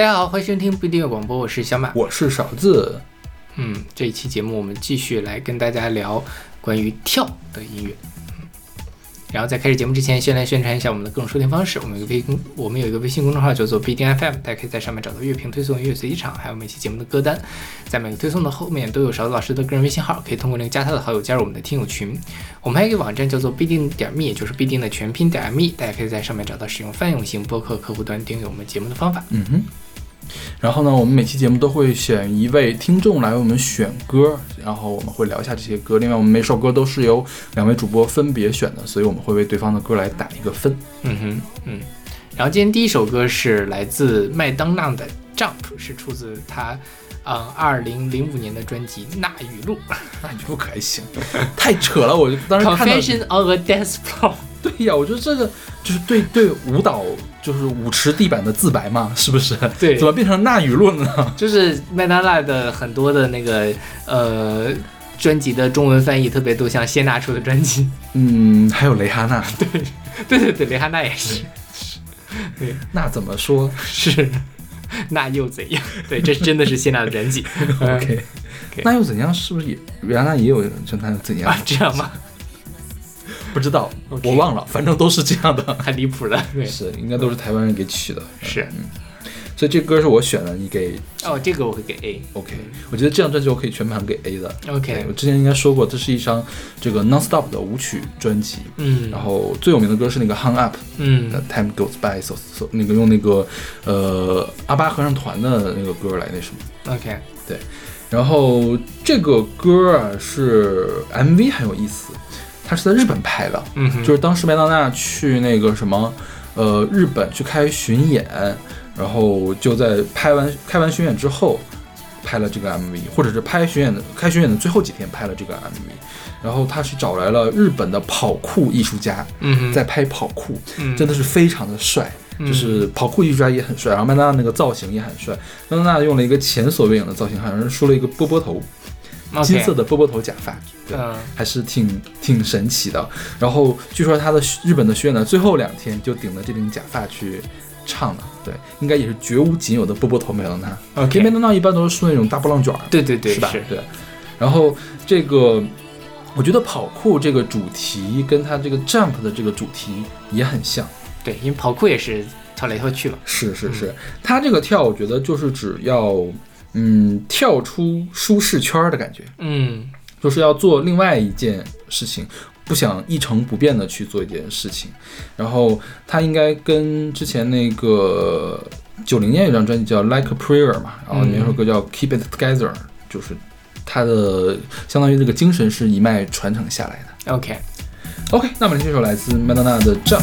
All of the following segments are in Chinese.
大家好，欢迎收听不一定广播，我是小马，我是勺子。嗯，这一期节目我们继续来跟大家聊关于跳的音乐。然后在开始节目之前，先来宣传一下我们的各种收听方式。我们有个微公，我们有一个微信公众号叫做必定 FM，大家可以在上面找到乐评推送、音乐随机场，还有每期节目的歌单。在每个推送的后面都有勺子老师的个人微信号，可以通过那个加他的好友加入我们的听友群。我们还有一个网站叫做必定点 me，就是必定的全拼点 me，大家可以在上面找到使用泛用型播客客户端订阅我们节目的方法。嗯哼。然后呢，我们每期节目都会选一位听众来为我们选歌，然后我们会聊一下这些歌。另外，我们每首歌都是由两位主播分别选的，所以我们会为对方的歌来打一个分。嗯哼，嗯。然后今天第一首歌是来自麦当娜的《Jump》，是出自她，嗯，二零零五年的专辑《那语录》。那语录可还行，太扯了！我就当时看到。Confession of a Dance Floor。对呀，我觉得这个就是对对舞蹈。就是舞池地板的自白嘛，是不是？对，怎么变成那语录呢？就是麦当娜的很多的那个呃专辑的中文翻译特别都像谢娜出的专辑。嗯，还有蕾哈娜。对，对对对，蕾哈娜也是。对，那怎么说？是 那又怎样？对，这真的是谢娜的专辑。OK，那又怎样？是不是也原来也有就那又怎样？这样吗？不知道，我忘了，反正都是这样的，太离谱了。是，应该都是台湾人给取的。是，嗯，所以这歌是我选的，你给哦，这个我会给 A。OK，我觉得这张专辑我可以全盘给 A 的。OK，我之前应该说过，这是一张这个 Non-Stop 的舞曲专辑。嗯，然后最有名的歌是那个 Hung Up。嗯，Time Goes By So So，那个用那个呃阿巴合唱团的那个歌来那什么。OK，对，然后这个歌啊是 MV 很有意思。它是在日本拍的，嗯，就是当时麦当娜去那个什么，呃，日本去开巡演，然后就在拍完开完巡演之后，拍了这个 MV，或者是拍巡演的开巡演的最后几天拍了这个 MV，然后他是找来了日本的跑酷艺术家，嗯，在拍跑酷，真的是非常的帅，就是跑酷艺术家也很帅，然后麦当娜那个造型也很帅，麦当娜用了一个前所未有的造型，好像是梳了一个波波头。金色的波波头假发，对，还是挺挺神奇的。然后据说他的日本的巡演的最后两天就顶着这顶假发去唱的，对，应该也是绝无仅有的波波头麦当娜。啊，K 麦当娜一般都是梳那种大波浪卷儿，对对对，是吧？对。然后这个，我觉得跑酷这个主题跟它这个 Jump 的这个主题也很像，对，因为跑酷也是跳来跳去嘛。是是是，它这个跳，我觉得就是只要。嗯，跳出舒适圈的感觉，嗯，就是要做另外一件事情，不想一成不变的去做一件事情。然后他应该跟之前那个九零年有张专辑叫《Like a Prayer》嘛，然后那首歌叫《Keep It Together》，就是他的相当于这个精神是一脉传承下来的。OK，OK，那么这首来自麦当娜的《Jump》。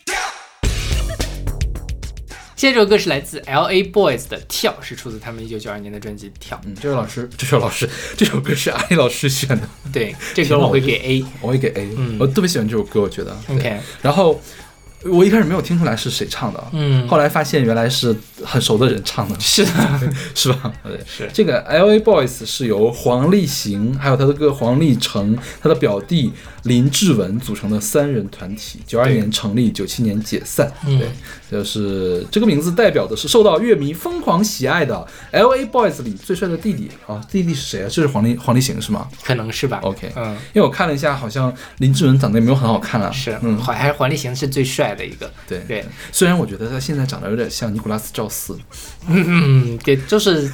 下这首歌是来自 L A Boys 的《跳》，是出自他们一九九二年的专辑《跳》。嗯，这位老师，这首老师，这首歌是阿丽老师选的，对，这歌我会给 A。我会给 A，、嗯我特别喜欢这首歌，我觉得。OK 然后我一开始没有听出来是谁唱的，嗯后来发现原来是很熟的人唱的，是的，是吧？对，是这个 L A Boys 是由黄立行还有他的哥黄立成、他的表弟林志文组成的三人团体，九二年成立，九七年解散。嗯对，就是这个名字代表的是受到乐迷疯狂喜爱的 L A Boys 里最帅的弟弟啊，弟弟是谁啊？就是黄立黄立行是吗？可能是吧。OK 嗯，因为我看了一下，好像林志文长得也没有很好看啊。是，嗯，好，还是黄立行是最帅的一个。对对，虽然我觉得他现在长得有点像尼古拉斯赵四，嗯，对，就是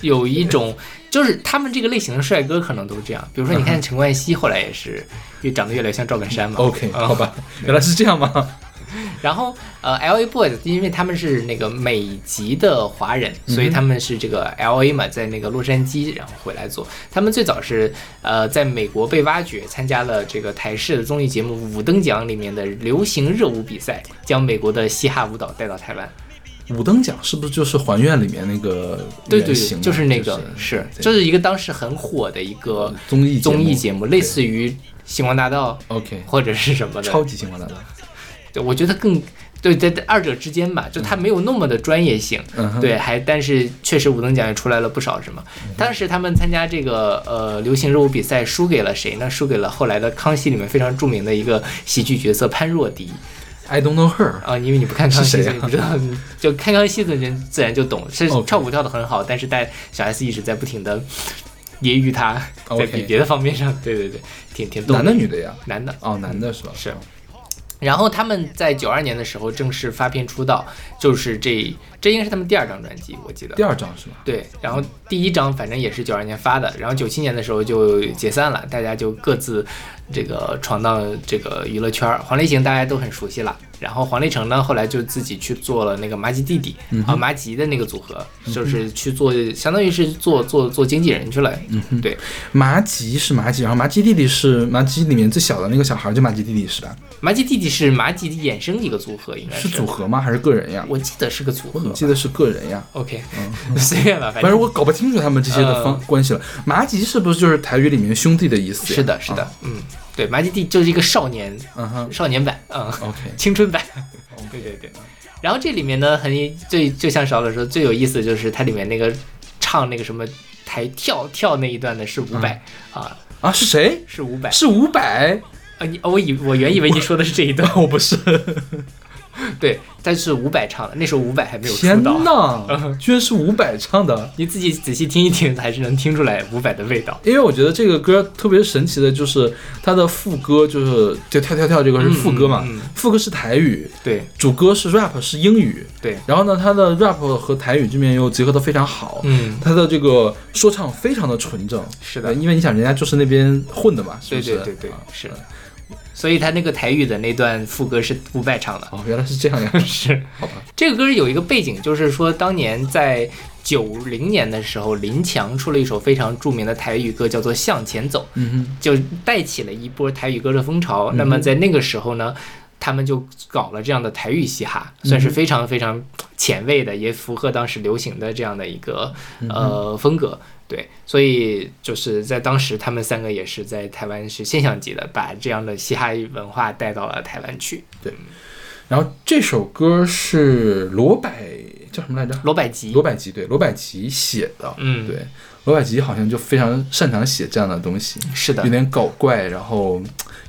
有一种，就是他们这个类型的帅哥可能都这样。比如说，你看陈冠希后来也是，越长得越来越像赵本山嘛。OK，嗯好吧，原来是这样吗？然后呃，L A Boys，因为他们是那个美籍的华人，所以他们是这个 L A 嘛，在那个洛杉矶，然后回来做。他们最早是呃在美国被挖掘，参加了这个台式的综艺节目《五等奖》里面的流行热舞比赛，将美国的嘻哈舞蹈带到台湾。五等奖是不是就是还愿里面那个对对对，就是那个是是，就是一个当时很火的一个综艺综艺节目，目，类似于《星光大道》OK，或者是什么的。超级星光大道，对，我觉得更对在二者之间吧，就他没有那么的专业性。嗯，对，还但是确实五等奖也出来了不少什么。当时他们参加这个呃流行热舞比赛，输给了谁呢？输给了后来的《康熙》里面非常著名的一个喜剧角色潘若迪 I don't know her，啊，因为你不看康熙，是谁啊所以不知道，就看康熙的人自然就懂，是跳舞跳得很好，但是带小 S 一直在不停的揶揄他，在比别的方面上，对对对，挺挺逗男的女的呀？男的。哦，男的是吧？是然后他们在九二年的时候正式发片出道，就是这这应该是他们第二张专辑，我记得第。二张是吗？对，然后第一张反正也是九二年发的，然后九七年的时候就解散了，大家就各自这个闯荡这个娱乐圈儿。黄立行大家都很熟悉了，然后黄立成呢后来就自己去做了那个麻吉弟弟、啊麻吉的那个组合，就是去做相当于是做做做经纪人去了。嗯对，麻吉是麻吉，然后麻吉弟弟是麻吉里面最小的那个小孩，就麻吉弟弟是吧？麻吉弟弟是麻吉的衍生一个组合，应该是组合吗？还是个人呀？我记得是个组合我。记得是个人呀？OK，随便吧，反正我搞不清楚他们这些的方呃关系了。麻吉是不是就是台语里面兄弟的意思？是的，是的啊，嗯，对，麻吉弟就是一个少年嗯哼少年版，嗯。，OK，青春版。对对对。然后这里面呢，很最就像勺子说，最有意思的就是它里面那个唱那个什么台跳跳那一段的是伍佰、啊，啊，是谁？是伍佰是伍佰？啊，你我以我原以为你说的是这一段，我不是，对，但是伍佰唱的，那时候伍佰还没有出天道。呐，居然是伍佰唱的！你自己仔细听一听，还是能听出来伍佰的味道。因为我觉得这个歌特别神奇的，就是它的副歌，就是就跳跳跳这个是副歌嘛，嗯嗯嗯副歌是台语，对主歌是 rap 是英语，对，然后呢，它的 rap 和台语这边又结合的非常好，嗯，它的这个说唱非常的纯正，是的因为你想人家就是那边混的嘛，是对不是？对对对啊，是。所以他那个台语的那段副歌是不败唱的。哦，原来是这样呀，是，好吧，这个歌有一个背景，就是说当年在九零年的时候，林强出了一首非常著名的台语歌，叫做《向前走》。就带起了一波台语歌的风潮。那么在那个时候呢，他们就搞了这样的台语嘻哈，算是非常非常前卫的，也符合当时流行的这样的一个呃风格。对，所以就是在当时，他们三个也是在台湾是现象级的，把这样的嘻哈文化带到了台湾去。对然后这首歌是罗百叫什么来着？罗百吉罗，百吉对，罗百吉写的，嗯对，罗百吉好像就非常擅长写这样的东西，是的有，点搞怪，然后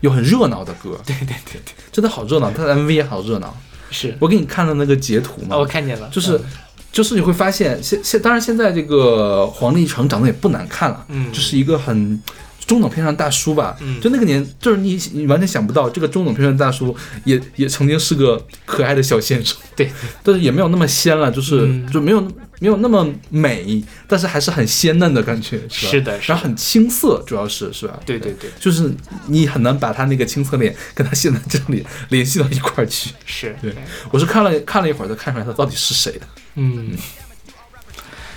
又很热闹的歌，对对对对，真的好热闹，他的 MV 也好热闹。是。我给你看了那个截图吗，哦，我看见了，就是嗯就是你会发现，现现当然现在这个黄立成长得也不难看了，嗯。就是一个很中等偏上大叔吧，嗯。就那个年，就是你你完全想不到，这个中等偏上大叔也也曾经是个可爱的小鲜肉，对，但是也没有那么鲜了，就是、嗯。就没有没有那么美，但是还是很鲜嫩的感觉，是吧？是的然后很青涩，主要是是吧？对对对，就是你很难把他那个青涩脸跟他现在这张脸联系到一块儿去。是，对。我是看了看了一会儿才看出来他到底是谁的。嗯。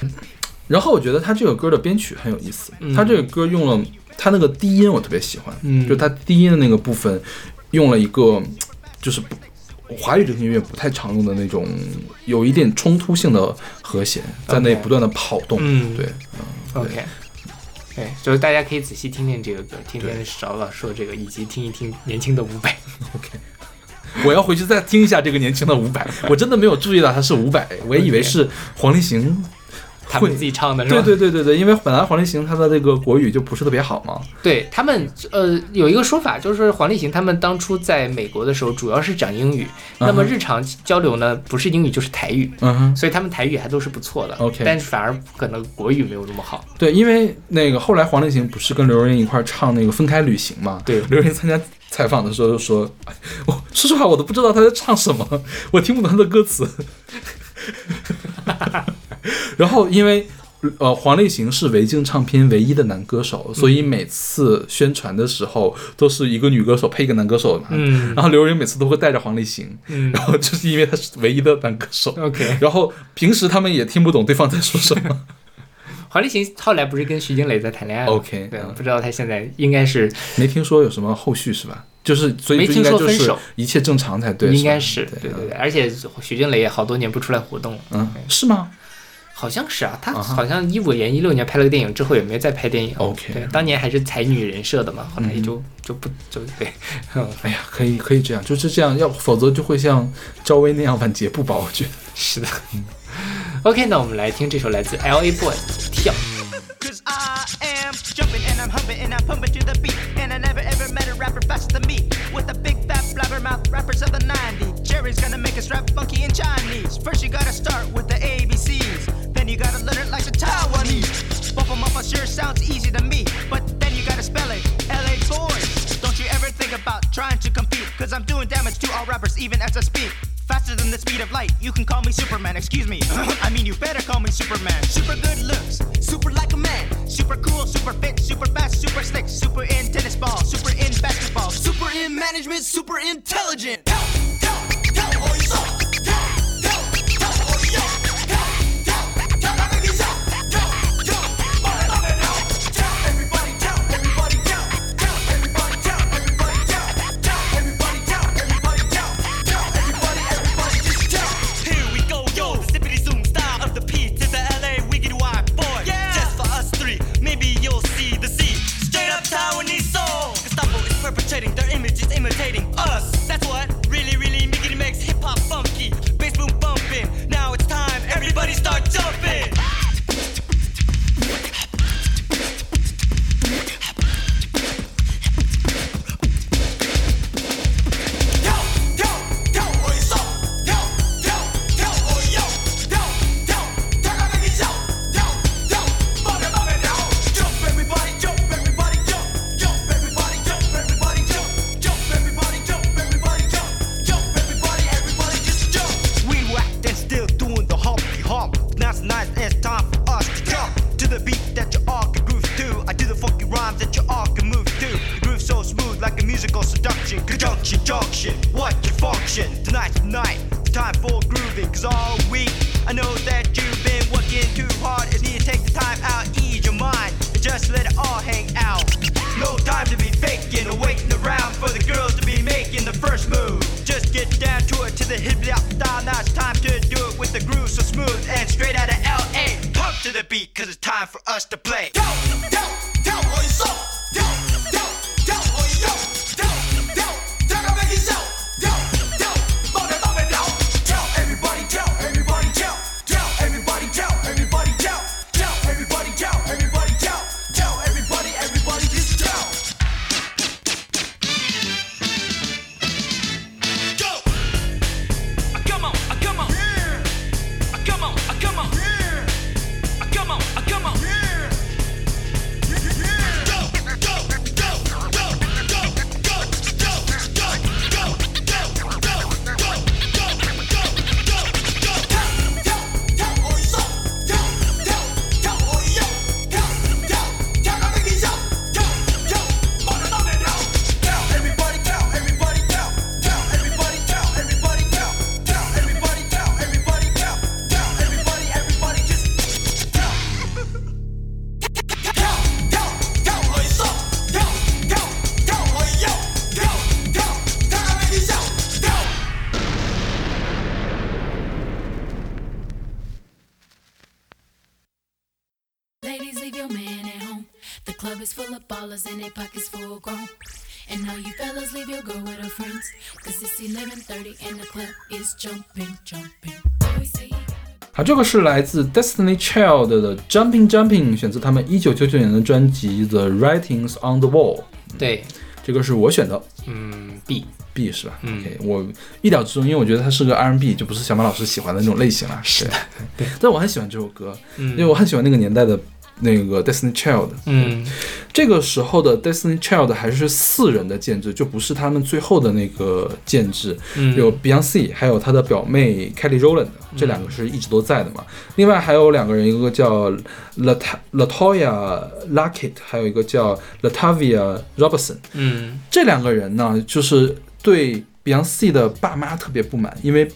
然后我觉得他这个歌的编曲很有意思，嗯。他这个歌用了他那个低音，我特别喜欢，嗯。就他低音的那个部分用了一个就是不华语流行音乐不太常用的那种有一点冲突性的和弦，在那不断的跑动，嗯。对，OK，对，就是大家可以仔细听听这个歌，听听少老说这个，以及听一听年轻的伍佰。OK。我要回去再听一下这个年轻的伍佰，我真的没有注意到他是伍佰，我也以为是黄立行会他们自己唱的是吧？对对对对对，因为本来黄立行他的这个国语就不是特别好嘛。对他们呃有一个说法，就是黄立行他们当初在美国的时候主要是讲英语，那么日常交流呢不是英语就是台语，嗯哼，所以他们台语还都是不错的。OK 但是反而可能国语没有那么好。对，因为那个后来黄立行不是跟刘若英一块儿唱那个《分开旅行》嘛？对刘若英参加采访的时候就说：“哎我说实话，我都不知道他在唱什么，我听不懂他的歌词。” 然后因为。呃，黄立行是维京唱片唯一的男歌手，所以每次宣传的时候都是一个女歌手配一个男歌手嘛。嗯然后刘若英每次都会带着黄立行，嗯然后就是因为他是唯一的男歌手。，OK。然后平时他们也听不懂对方在说什么。黄立行后来不是跟徐静蕾在谈恋爱吗 OK，对，嗯不知道他现在应该是没听说有什么后续是吧？就是所以没听说分手一切正常才对，应该是对对对，而且徐静蕾也好多年不出来活动了。嗯，是吗？好像是啊，他好像一五年、一六年拍了个电影之后也没再拍电影。OK 对，当年还是才女人设的嘛，后来也嗯就、就不就对，嗯哎呀，可以可以这样，就是这样，要否则就会像赵薇那样晚节不保，我觉得。是的。OK，那我们来听这首来自 L.A. Boy 跳。Cause I am jumping and I'm humping and I'm pumping to the beat. And I never ever met a rapper faster than me. With the big fat blabbermouth rappers of the 90s. Jerry's gonna make us rap funky in Chinese. First you gotta start with the ABCs. You gotta learn it like some Taiwanese. Bump 'em up, it sure sounds easy to me. But then you gotta spell it LA boys. Don't you ever think about trying to compete. Cause I'm doing damage to all rappers even as I speak. Faster than the speed of light, you can call me Superman, excuse me. I mean, you better call me Superman. Super good looks, super like a man. Super cool, super fit, super fast, super slick. Super in tennis ball, super in basketball. Super in management, super intelligent. Tell, tour to the hip hop style. Now it's time to do it with the groove so smooth and straight out of LA. Pump to the beat, cause it's time for us to play. Yo, yo, yo, what's up? 这个是来自 Destiny Child 的 Jumping Jumping，选自他们一九九九年的专辑 The Writings on the Wall。对，这个是我选的。嗯，B，B 是吧、o k 我意料之中，因为我觉得它是个 R&B，就不是小马老师喜欢的那种类型了。是的，对。但我很喜欢这首歌，因为我很喜欢那个年代的那个 Destiny Child。嗯，这个时候的 Destiny Child 还是四人的建制，就不是他们最后的那个建制。嗯有 Beyonce，还有她的表妹 Kelly Rowland，这两个是一直都在的嘛。另外还有两个人，一个叫 Lat Latoya Luckett，还有一个叫 Latavia Robertson。嗯，这两个人呢，就是对 Beyonce 的爸妈特别不满，因为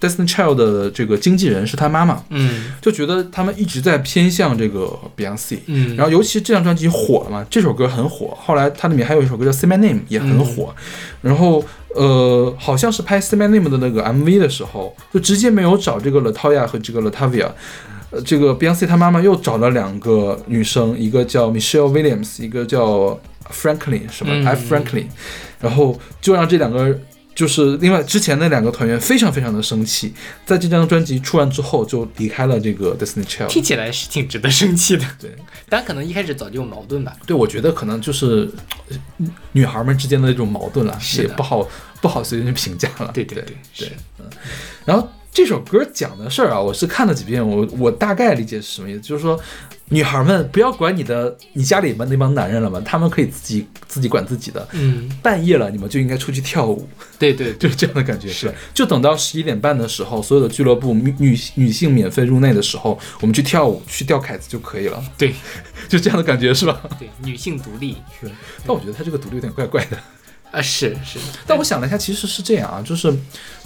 Destiny Child 的这个经纪人是他妈妈，嗯，就觉得他们一直在偏向这个 Beyonce。嗯然后尤其这张专辑火了嘛，这首歌很火。后来它里面还有一首歌叫《Say My Name》也很火。然后呃，好像是拍《Say My Name》的那个 MV 的时候，就直接没有找这个 Latoya 和这个 Latavia。呃，这个 Beyonce 她妈妈又找了两个女生，一个叫 Michelle Williams，一个叫 Franklin 什么、嗯 F Franklin，然后就让这两个就是另外之前那两个团员非常非常的生气，在这张专辑出完之后就离开了这个 Destiny Child。听起来是挺值得生气的。对，但可能一开始早就有矛盾吧。对，我觉得可能就是呃女孩们之间的那种矛盾了，是也不好不好随便去评价了。对对对对，嗯然后这首歌讲的事儿啊，我是看了几遍，我我大概理解是什么意思，就是说，女孩们不要管你的你家里面那帮男人了嘛，他们可以自己自己管自己的。嗯，半夜了，你们就应该出去跳舞，对对对，就是这样的感觉。是，就等到十一点半的时候，所有的俱乐部女女女性免费入内的时候，我们去跳舞，去吊凯子就可以了，对 就这样的感觉是吧？对，女性独立是。但我觉得他这个独立有点怪怪的。啊，是是，但我想了一下，其实是这样啊，就是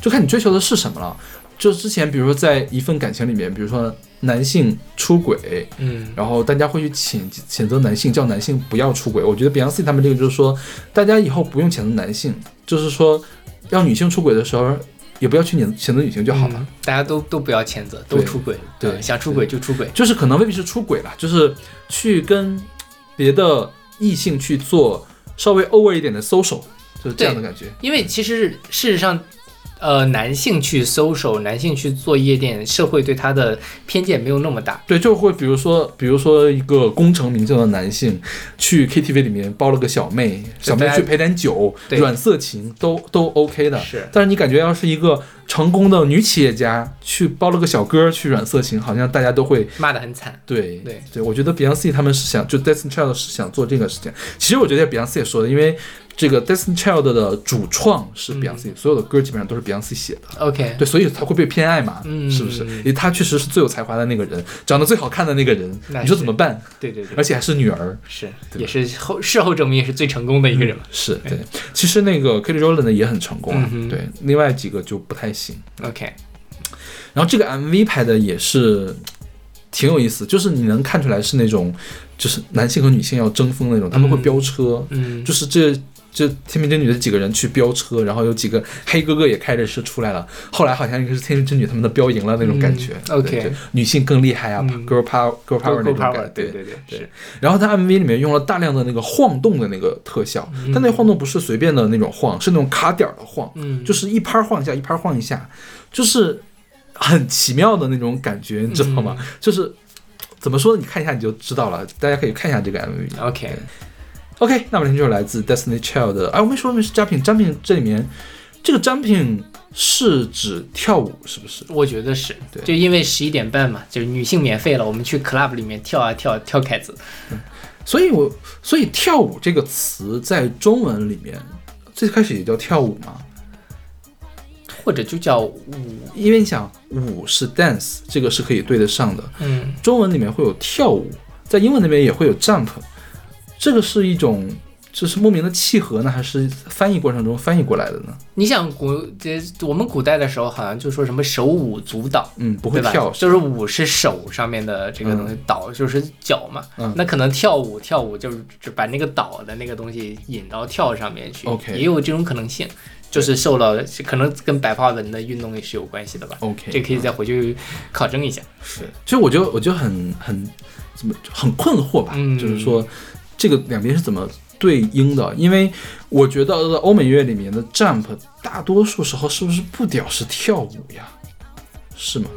就看你追求的是什么了。就之前，比如说在一份感情里面，比如说男性出轨，嗯然后大家会去谴谴责男性，叫男性不要出轨。我觉得 Beyonce 他们这个就是说，大家以后不用谴责男性，就是说要女性出轨的时候，也不要去谴谴责女性就好了。嗯大家都都不要谴责，都出轨，对嗯想出轨就出轨，就是可能未必是出轨了，就是去跟别的异性去做稍微 over 一点的 social，就是这样的感觉。因为其实事实上。呃，男性去 social，男性去做夜店，社会对他的偏见没有那么大。对，就会比如说，比如说一个功成名就的男性去 KTV 里面包了个小妹，小妹去陪点酒，对软色情都都 OK 的。是但是你感觉要是一个成功的女企业家去包了个小哥去软色情，好像大家都会骂得很惨。对对对，我觉得 Beyonce 他们是想就 Destiny Child 是想做这个事情。其实我觉得 Beyonce 也说的，因为这个 Destiny Child 的主创是 Beyonce，、所有的歌基本上都是 Beyonce 写的。OK，对，所以他会被偏爱嘛，嗯是不是？因为他确实是最有才华的那个人，长得最好看的那个人，你说怎么办？对对对，而且还是女儿，是也是后事后证明也是最成功的一个人嘛。是对。其实那个 Kelly Rowland 也很成功啊，嗯对，另外几个就不太行。OK，然后这个 MV 拍的也是挺有意思，就是你能看出来是那种就是男性和女性要争锋那种，他们会飙车，嗯就是这。这天命真女的几个人去飙车，然后有几个黑哥哥也开着车出来了。后来好像应该是天命真女他们的飙赢了那种感觉。嗯 OK 女性更厉害啊、嗯 g i r l power girl power 那种感觉。对对对对是。然后在 MV 里面用了大量的那个晃动的那个特效，但那个晃动不是随便的那种晃，是那种卡点儿的晃，嗯就是一拍儿晃一下，一拍儿晃一下，就是很奇妙的那种感觉，你知道吗？嗯就是怎么说，你看一下你就知道了。大家可以看一下这个 MV。OK，OK，那我们听就是来自 Destiny Child 的，哎，我没说明是 Jumping，Jumping 这里面这个 Jumping 是指跳舞，是不是？我觉得是，对就因为十一点半嘛，就是女性免费了，我们去 club 里面跳啊跳跳凯子。所以我所以跳舞这个词在中文里面最开始也叫跳舞嘛，或者就叫舞，因为你想舞是 dance，这个是可以对得上的。嗯，中文里面会有跳舞，在英文那边也会有 jump，这个是一种这是莫名的契合呢，还是翻译过程中翻译过来的呢？你想古这我们古代的时候好像就说什么手舞足蹈，嗯，不会吧？跳，就是舞是手上面的这个东西，蹈就是脚嘛。嗯那可能跳舞跳舞就是只把那个蹈的那个东西引到跳上面去 OK 也有这种可能性，就是受到可能跟白话文的运动也是有关系的吧。OK，这可以再回去考证一下。是，其实我就我就很很怎么很困惑吧，嗯就是说这个两边是怎么对应的？因为我觉得欧美乐里面的 jump 大多数时候是不是不屌是跳舞呀？是吗？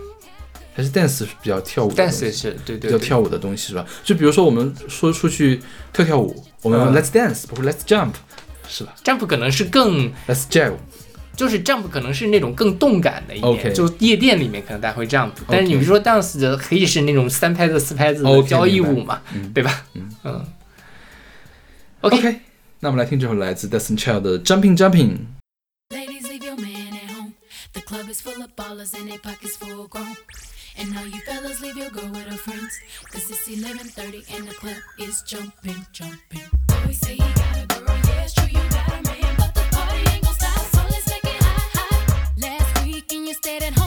还是 dance 是比较跳舞的？dance 是对对对，比较跳舞的东西是吧？就比如说我们说出去跳跳舞，我们嗯 let's dance 不是 let's jump 是吧 jump 可能是更？let's jump 就是 jump 可能是那种更动感的一点就夜店里面可能大家会 jump，但是你比如说 dance 的可以是那种三拍子四拍子的交谊舞嘛，嗯对吧？嗯嗯。OK，, OK，那我们来听这首来自 Destiny Child 的 Jumping Jumping。 Ladies, leave your man at home. The club is full of ballers and their pockets full grown. And now you fellas leave your girl with her friends. Cause it's 11.30 and the club is jumping, jumping. Always say you got a girl, yeah, it's true, you got a man. But the party ain't gon' stop, so let's make it hot, hot. Last weekend you stayed at home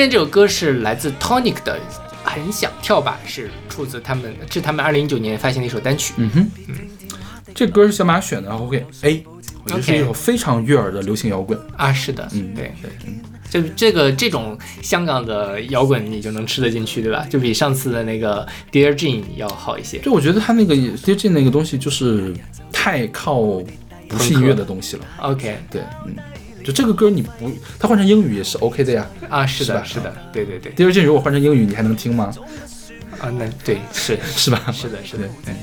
现在这首歌是来自 Tonic 的《很想跳吧》，是出自他们，是他们二零一九年发行的一首单曲。嗯哼，这歌是小马选的，然后给 A，我觉得是一首非常悦耳的流行摇滚。啊，是的，嗯对对，就这个这种香港的摇滚你就能吃得进去，对吧？就比上次的那个 Dear Jane 要好一些。就我觉得他那个 Dear Jean 那个东西就是太靠不是音乐的东西了。OK，对，嗯，就这个歌你不，它换成英语也是 OK 的呀。啊，是的，是是的，对对对，第二句如果换成英语，你还能听吗？啊，那对是是吧？是的，是的对，对。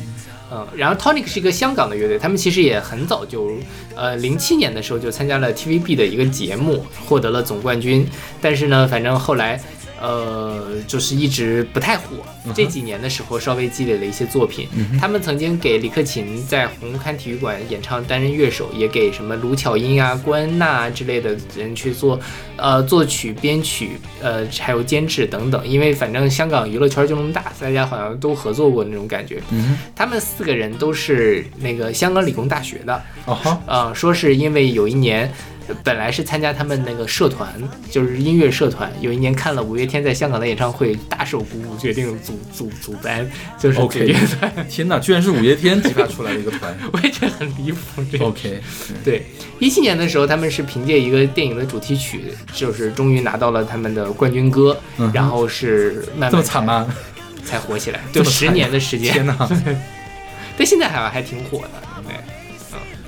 嗯，然后 Tonic 是一个香港的乐队，他们其实也很早就，呃，零七年的时候就参加了 TVB 的一个节目，获得了总冠军。但是呢，反正后来，呃，就是一直不太火。这几年的时候，稍微积累了一些作品。他们曾经给李克勤在红磡体育馆演唱，担任乐手，也给什么卢巧音啊、关恩娜啊之类的人去做，呃，作曲、编曲，呃，还有监制等等。因为反正香港娱乐圈就那么大，大家好像都合作过那种感觉。嗯他们四个人都是那个香港理工大学的，哼，哦哈，呃，说是因为有一年。呃本来是参加他们那个社团，就是音乐社团。有一年看了五月天在香港的演唱会，大受鼓舞，决定组组组班，就是组团。天哪，居然是五月天激发出来的一个团。我也觉得很离谱。这个 OK，对，一七年的时候，他们是凭借一个电影的主题曲，就是终于拿到了他们的冠军歌，嗯然后是慢慢这么惨吗？才火起来，就十年的时间。天哪！但现在还还挺火的，对。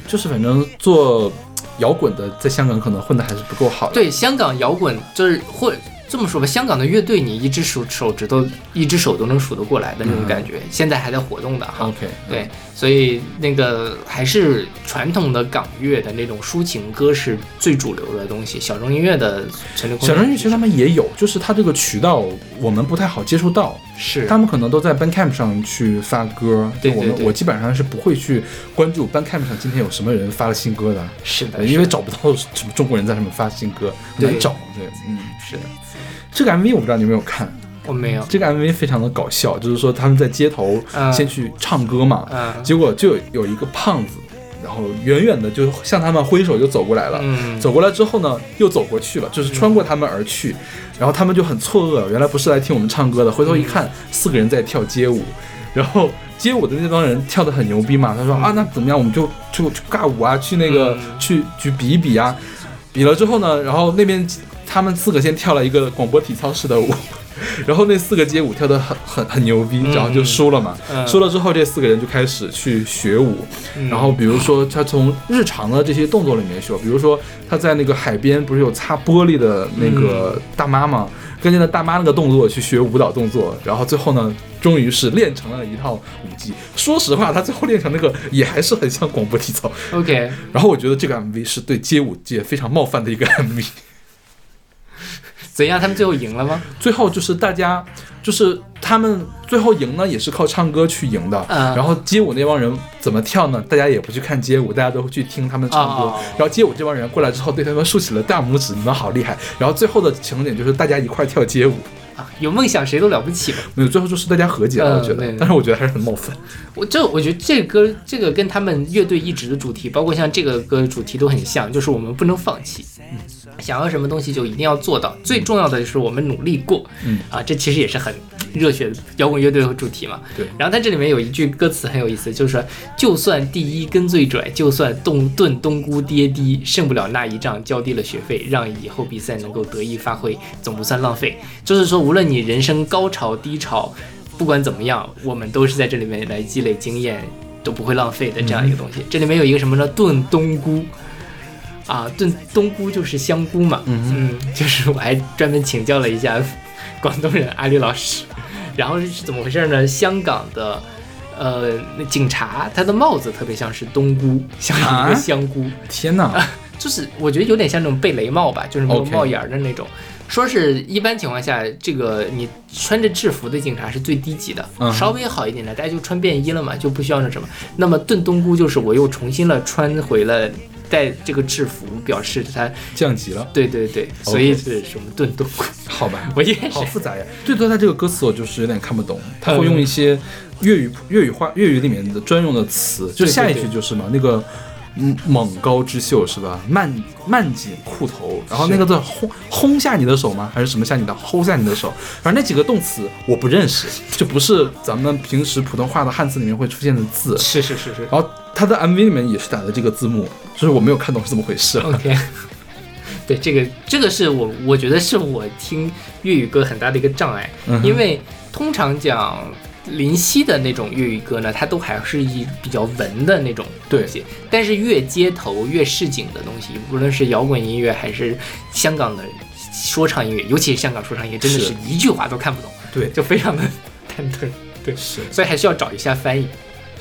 就是反正做摇滚的，在香港可能混的还是不够好。对，香港摇滚就是混这么说吧，香港的乐队你一只手手指头一只手都能数得过来的那种感觉，现在还在活动的哈。，OK，对，所以那个还是传统的港乐的那种抒情歌是最主流的东西，小众音乐的小众音乐其实他们也有，就是它这个渠道我们不太好接触到，是他们可能都在 Bandcamp 上去发歌，对对对我们我基本上是不会去关注 Bandcamp 上今天有什么人发了新歌的，是的，因为找不到什么中国人在上面发新歌，难找。对，嗯，是的，这个 MV 我不知道你有没有看，我没有，这个 MV 非常的搞笑，就是说他们在街头嗯先去唱歌嘛，嗯结果就有一个胖子，然后远远的就向他们挥手就走过来了。嗯，走过来之后呢，又走过去了，就是穿过他们而去，然后他们就很错愕，原来不是来听我们唱歌的。回头一看，四个人在跳街舞，然后街舞的那帮人跳得很牛逼嘛。他说啊，那怎么样，我们就就去尬舞啊，去那个、嗯去去比一比啊。比了之后呢，然后那边他们四个先跳了一个广播体操式的舞。然后那四个街舞跳得很很很牛逼，然后就输了嘛。嗯输了之后，这四个人就开始去学舞，嗯然后比如说他从日常的这些动作里面学，比如说他在那个海边不是有擦玻璃的那个大妈吗？跟着那大妈那个动作去学舞蹈动作，然后最后呢，终于是练成了一套舞技。说实话，他最后练成那个也还是很像广播体操。OK，然后我觉得这个 MV 是对街舞界非常冒犯的一个 MV。怎样？他们最后赢了吗？最后就是大家，就是他们最后赢呢，也是靠唱歌去赢的。嗯然后街舞那帮人怎么跳呢？大家也不去看街舞，大家都会去听他们唱歌。哦然后街舞这帮人过来之后，对他们竖起了大拇指，你们好厉害。然后最后的情景就是大家一块儿跳街舞。啊，有梦想谁都了不起嘛。没有，最后就是大家和解了，嗯我觉得，但是我觉得还是很冒犯。我这我觉得这个歌这个跟他们乐队一直的主题，包括像这个歌主题都很像，就是我们不能放弃，想要什么东西就一定要做到。最重要的就是我们努力过，嗯啊，这其实也是很热血摇滚乐队的主题嘛。对然后它这里面有一句歌词很有意思，就是说，就算第一跟最拽，就算冻炖冬菇跌低，胜不了那一仗，交低了学费，让以后比赛能够得意发挥，总不算浪费。就是说，无论你人生高潮低潮，不管怎么样，我们都是在这里面来积累经验，都不会浪费的这样一个东西。这里面有一个什么呢？炖冬菇。啊，炖冬菇就是香菇嘛，嗯嗯就是我还专门请教了一下广东人阿丽老师，然后是怎么回事呢？香港的呃那警察他的帽子特别像是冬菇，像是一啊个香菇，天哪，就是我觉得有点像那种贝雷帽吧，就是没有帽檐儿的那种。说是一般情况下，这个你穿着制服的警察是最低级的，嗯稍微好一点的，大家就穿便衣了嘛，就不需要那什么。那么炖冬菇就是我又重新了穿回了带这个制服，表示他降级了，对对对，所以是什么炖冬菇？好吧，我也是好复杂呀。最多他这个歌词我就是有点看不懂，他会用一些粤语粤语话粤语里面的专用的词，就下一句就是嘛，那个。嗯，猛高之秀是吧？慢慢紧裤头，然后那个字轰轰下你的手吗？还是什么下你的轰下你的手？反正那几个动词我不认识，就不是咱们平时普通话的汉字里面会出现的字。是是是是然后他的 MV 里面也是打的这个字幕，就是我没有看懂是怎么回事。OK。对，这个这个是我我觉得是我听粤语歌很大的一个障碍，嗯因为通常讲林夕的那种粤语歌呢，它都还是一比较文的那种东西，但是越街头越市井的东西，无论是摇滚音乐还是香港的说唱音乐，尤其是香港说唱音乐，真的是是一句话都看不懂，对，就非常的 单纯，对，是所以还需要找一下翻译。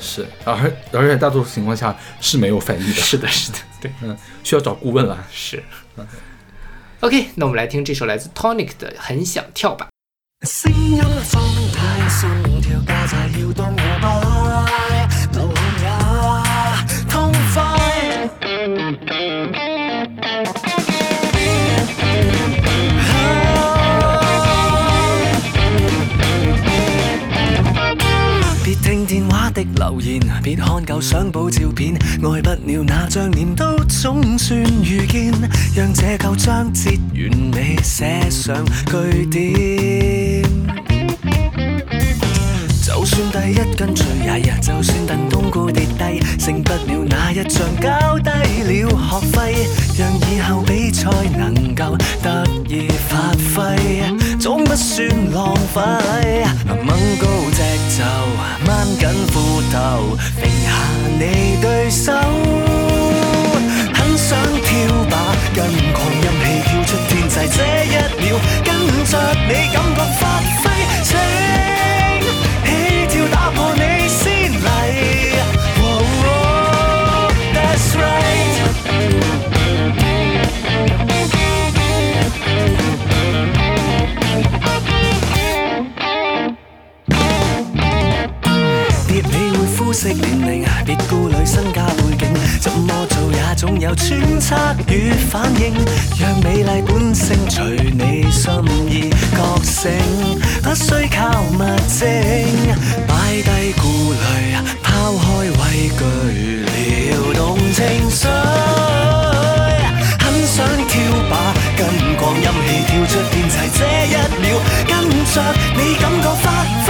是，而而且大多数情况下是没有翻译的，是的，是的，对。嗯，需要找顾问了。是。嗯 OK，那我们来听这首来自 Tonic 的《很想跳吧》。声音放大，别听电话的留言别看旧相簿照片爱不了那张脸都总算遇见让这旧章节完美写上句点。算第一根最曳，就算燉冬菇跌低，勝不了那一仗交低了學費，讓以後比賽能夠得以發揮，總不算浪費。掹高隻袖，掹緊褲頭，揈下你對手。很想跳吧，跟狂音氣跳出天際，這一秒跟着你感覺發由揣測與反應，讓美麗本性隨你心意覺醒，不需靠物證，擺低顧慮，拋開畏懼，撩動情緒。很想跳吧，跟狂音氣跳出天際，這一秒跟着你感覺發揮，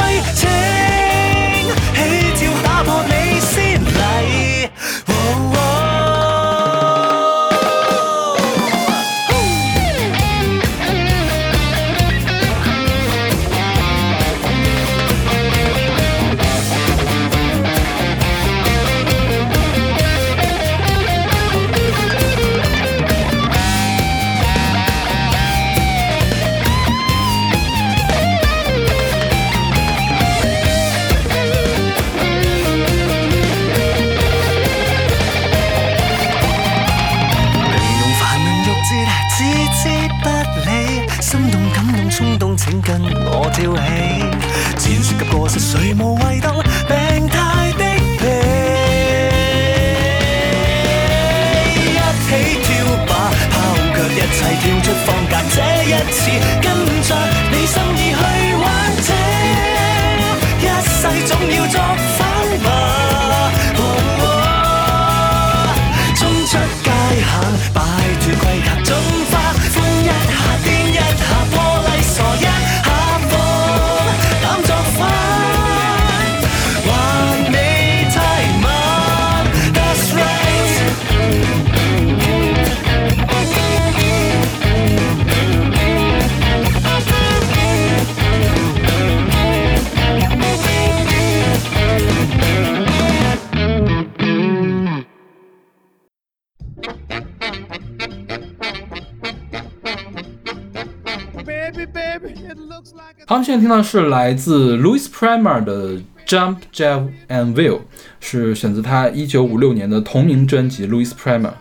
好，我们现在听到是来自 Louis Prima 的 Jump, Jive and Will，是选自他一九五六年的同名专辑 Louis Prima。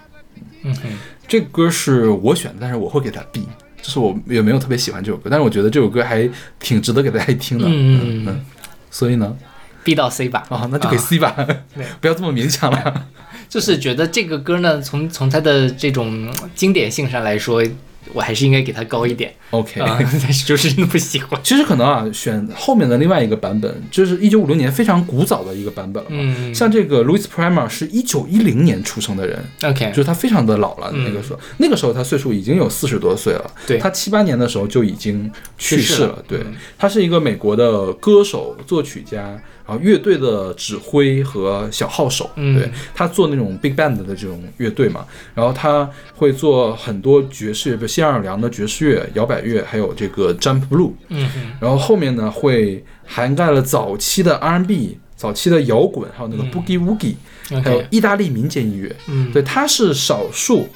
嗯哼，这个歌是我选的，但是我会给他 B，就是我也没有特别喜欢这首歌，但是我觉得这首歌还挺值得给大家一听的。嗯嗯嗯嗯，所以呢，B 到 C 吧。哦，那就给 C 吧，不要这么勉强了。就是觉得这个歌呢，从从它的这种经典性上来说，我还是应该给它高一点 OK，、啊，但是就是真的不喜欢。其实可能啊，选后面的另外一个版本，就是一九五六年非常古早的一个版本了嘛。嗯像这个 Louis Prima 是一九一零年出生的人，OK，就是他非常的老了。嗯那个时候，那个时候他岁数已经有四十多岁了。对他七八年的时候就已经去去世了世了。对嗯，他是一个美国的歌手、作曲家，然后乐队的指挥和小号手。嗯对他做那种 big band 的这种乐队嘛，然后他会做很多爵士，比如新奥尔良的爵士乐、摇摆乐，还有这个 jump blue。嗯哼，然后后面呢会涵盖了早期的 R&B、早期的摇滚，还有那个 boogie woogie，、还有意大利民间音乐。嗯，对，他是少数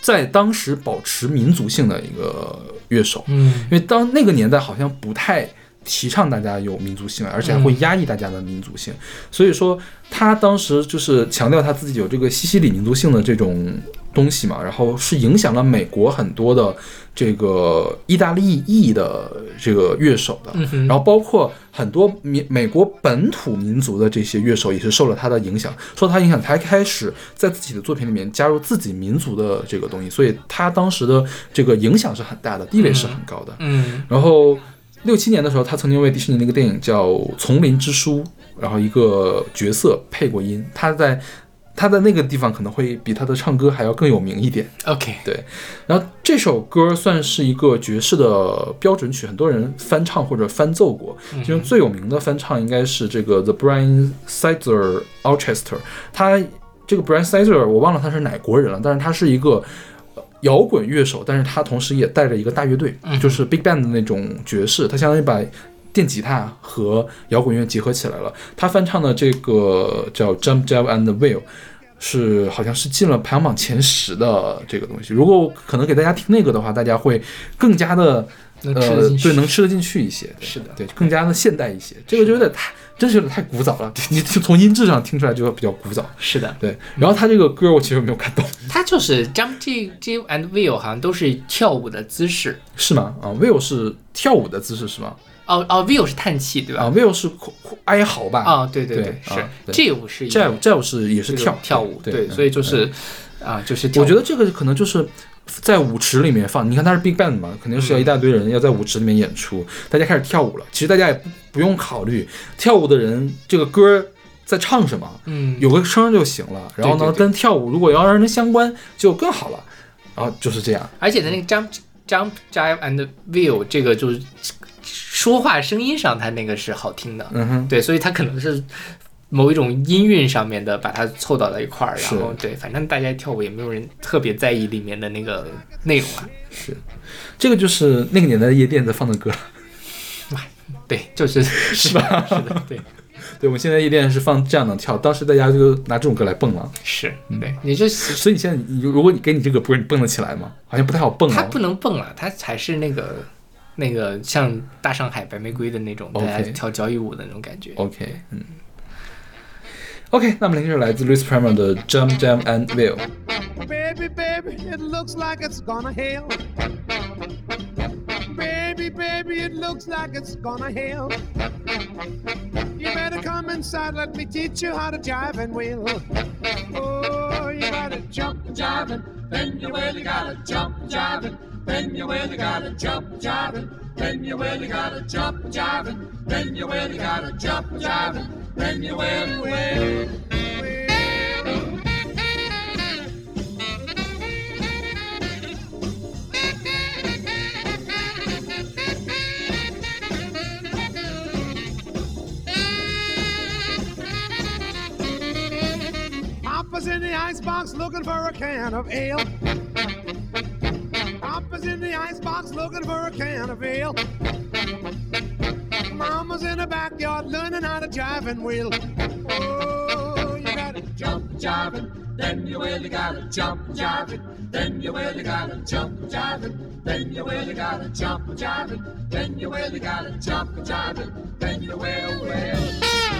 在当时保持民族性的一个乐手，嗯因为当那个年代好像不太提倡大家有民族性，而且还会压抑大家的民族性，所以说他当时就是强调他自己有这个西西里民族性的这种东西嘛，然后是影响了美国很多的这个意大利裔的这个乐手的，嗯然后包括很多美美国本土民族的这些乐手也是受了他的影响，受他影响才开始在自己的作品里面加入自己民族的这个东西，所以他当时的这个影响是很大的，地位是很高的。嗯。然后六七年的时候，他曾经为迪士尼的一个电影叫《丛林之书》，然后一个角色配过音，他在他在那个地方可能会比他的唱歌还要更有名一点。OK，对，然后这首歌算是一个爵士的标准曲，很多人翻唱或者翻奏过。其中最有名的翻唱应该是这个 The Brian Setzer Orchestra。他这个 Brian Setzer 我忘了他是哪国人了，但是他是一个呃摇滚乐手，但是他同时也带着一个大乐队，就是 Big Band 的那种爵士，他相当于把。电吉他和摇滚乐结合起来了。他翻唱的这个叫《Jump Jump and Will》，是好像是进了排行榜前十的这个东西。如果可能给大家听那个的话，大家会更加的能吃得呃对能吃得进去一些。是的对，更加的现代一些。这个就有点太，真是有点太古早了。你就从音质上听出来就比较古早。是的，对，然后他这个歌我其实没有看懂，他就是 Jump J J and Will 好像都是跳舞的姿势。是吗？啊，Will 是跳舞的姿势是吗？哦哦，Will 是叹气对吧？啊，Will 是哀嚎吧？啊，对对对是 J 舞是一 j j v 是也是跳跳舞，对，所以就是啊，就是我觉得这个可能就是在舞池里面放，你看它是 Big Band 嘛，肯定是要一大堆人要在舞池里面演出，大家开始跳舞了。其实大家也不不用考虑跳舞的人这个歌在唱什么，嗯有个声儿就行了。然后呢，对对对跟跳舞如果要让人相关就更好了。然后就是这样，而且它那个 Jump Jump Jive and Will 这个就是说话声音上，它那个是好听的，嗯哼，对，所以它可能是某一种音韵上面的把它凑到了一块儿，然后对，反正大家跳舞也没有人特别在意里面的那个内容啊，是，这个就是那个年代的夜店在放的歌。哇对，就是是吧？是的，对，对，我们现在夜店是放这样的跳，当时大家就拿这种歌来蹦了。是，对，你就所以你现在你如果你给你这个歌，你蹦得起来吗？好像不太好蹦哦。它不能蹦了，它才是那个那个像大上海白玫瑰的那种，大家跳交谊舞的那种感觉。OK，嗯。OK，那么听是来自 Louis Prima 的 Jump Jam and Will。 Baby, baby, it looks like it's gonna hail. Baby, baby, it looks like it's gonna hail. You better come inside, let me teach you how to jive and wheel. Oh, you gotta jump and jive and then you really gotta jump and jive and then you really gotta jump jiving. Then you really gotta jump jiving. Then you really gotta jump jiving. Then you will, will. Papa's in the icebox looking for a can of ale. Papa's in the icebox looking for a can of ale. Mama's in the backyard learning how to jive and wheel. Oh, you gotta jump jiving, then you really gotta jump jiving, then you really gotta jump jiving, then you really gotta jump jiving, then you really gotta jump jiving, then you will, will.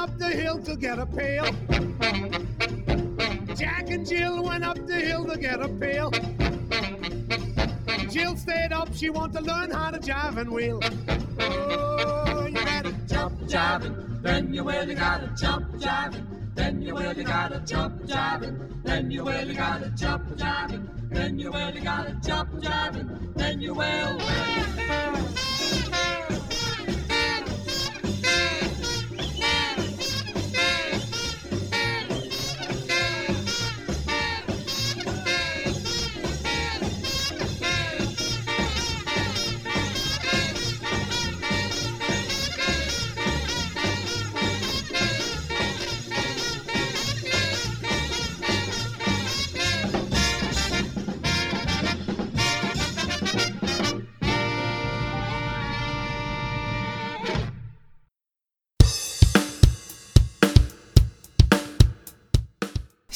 up the hill to get a pail. Jack and Jill went up the hill to get a pail. Jill stayed up, she want to learn how to jive and wheel. Oh, you gotta jump jiving, then you really gotta jump jiving, then you really gotta jump jiving, then you really gotta jump jiving, then you really gotta jump jiving, then you will, will.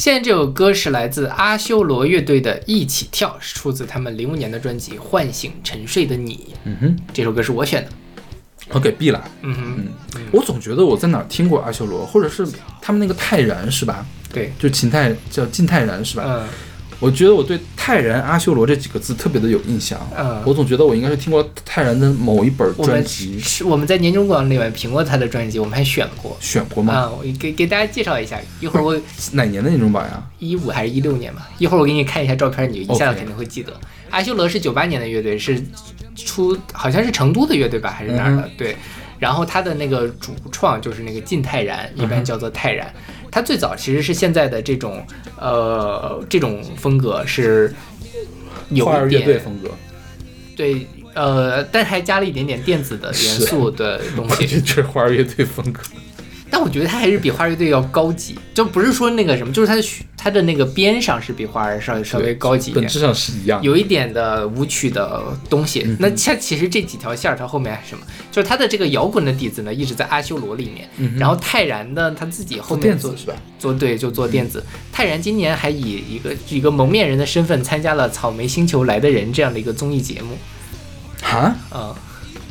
现在这首歌是来自阿修罗乐队的《一起跳》，是出自他们零五年的专辑《唤醒沉睡的你》。嗯哼，这首歌是我选的。我给 B 了。嗯哼，嗯，我总觉得我在哪儿听过阿修罗，或者是他们那个泰然是吧？对，就秦泰叫晋泰然是吧？嗯我觉得我对泰然阿修罗这几个字特别的有印象。嗯我总觉得我应该是听过泰然的某一本专辑，是我们在年终广里面评过他的专辑，我们还选过。选过吗？啊，我给给大家介绍一下，一会儿我哪年的年终榜呀？一五还是一六年吧，一会儿我给你看一下照片，你就一下子肯定会记得。阿修罗是九八年的乐队，是出好像是成都的乐队吧，还是哪儿的？嗯对。然后他的那个主创就是那个靳泰然，一嗯般叫做泰然。他最早其实是现在的这种呃这种风格是有一点队风格，对呃，但还加了一点点电子的元素的东我西。这是花儿乐队风格。但我觉得他还是比花儿乐队要高级，就不是说那个什么，就是他的曲它的那个边上是比花儿稍稍微高级一点，本质上是一样的。有一点的舞曲的东西。嗯那它其实这几条线儿，它后面是什么？就是他的这个摇滚的底子呢，一直在阿修罗里面。嗯然后泰然呢，他自己后面做是吧？做对就做电子。泰然今年还以一个一个蒙面人的身份参加了《草莓星球来的人》这样的一个综艺节目。啊，嗯，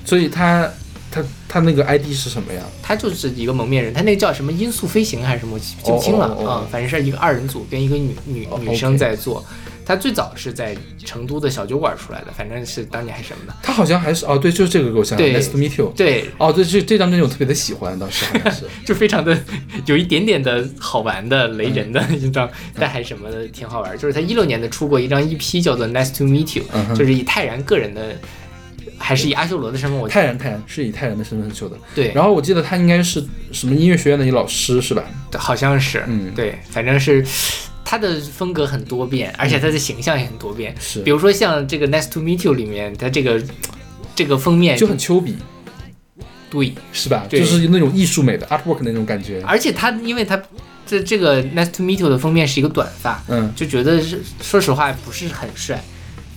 所以他他他那个 ID 是什么呀？他就是一个蒙面人，他那个叫什么音速飞行还是什么，我记记不清了啊、反正是一个二人组跟一个女女哦女生在做。他最早是在成都的小酒馆出来的，反正是当年还是什么的。他好像还是哦，对，就是这个给我想对，Nice to meet you。对，哦，对，这这张专辑我特别的喜欢，当时好像是。就非常的有一点点的好玩的雷人的嗯一张，但还什么的挺好玩。就是他一六年的出过一张 EP 叫做《Nice to Meet You 嗯》，就是以泰然个人的还是以阿修罗的身份，我泰然泰然是以泰然的身份修的。对，然后我记得他应该是什么音乐学院的一老师是吧？好像是，嗯对，反正是他的风格很多变，而且他的形象也很多变。是比如说像这个《Nice to Meet You》里面，他这个这个封面就很丘比，对，是吧？对就是那种艺术美的 artwork 那种感觉。而且他因为他这这个《Nice to Meet You》的封面是一个短发，嗯，就觉得是说实话不是很帅。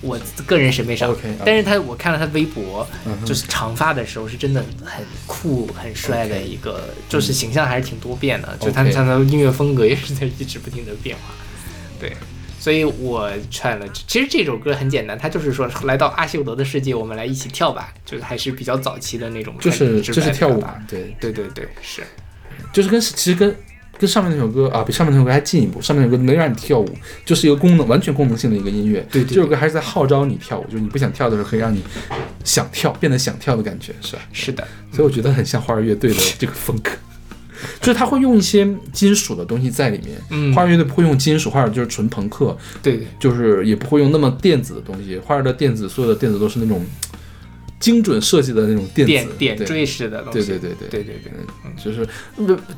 我个人审美上但是他我看了他微博，就是长发的时候是真的很酷、很帅的一个就是形象还是挺多变的，就他 OK 他的音乐风格也是在一直不停的变化，对，所以我串了。其实这首歌很简单，他就是说来到阿修罗的世界，我们来一起跳吧，就是还是比较早期的那种，就是就是跳舞对，对对对，是。就是跟其实跟跟上面那首歌啊，比上面那首歌还进一步。上面那首歌能让你跳舞，就是一个功能完全功能性的一个音乐。对对这首歌还是在号召你跳舞，就是你不想跳的时候，可以让你想跳，变得想跳的感觉，是吧？是的，所以我觉得很像花儿乐队的这个风格，就是他会用一些金属的东西在里面。嗯花儿乐队不会用金属，花儿就是纯朋克，对对就是也不会用那么电子的东西。花儿的电子，所有的电子都是那种精准设计的那种电子点点缀式的东西，对对对对对对对，嗯，就是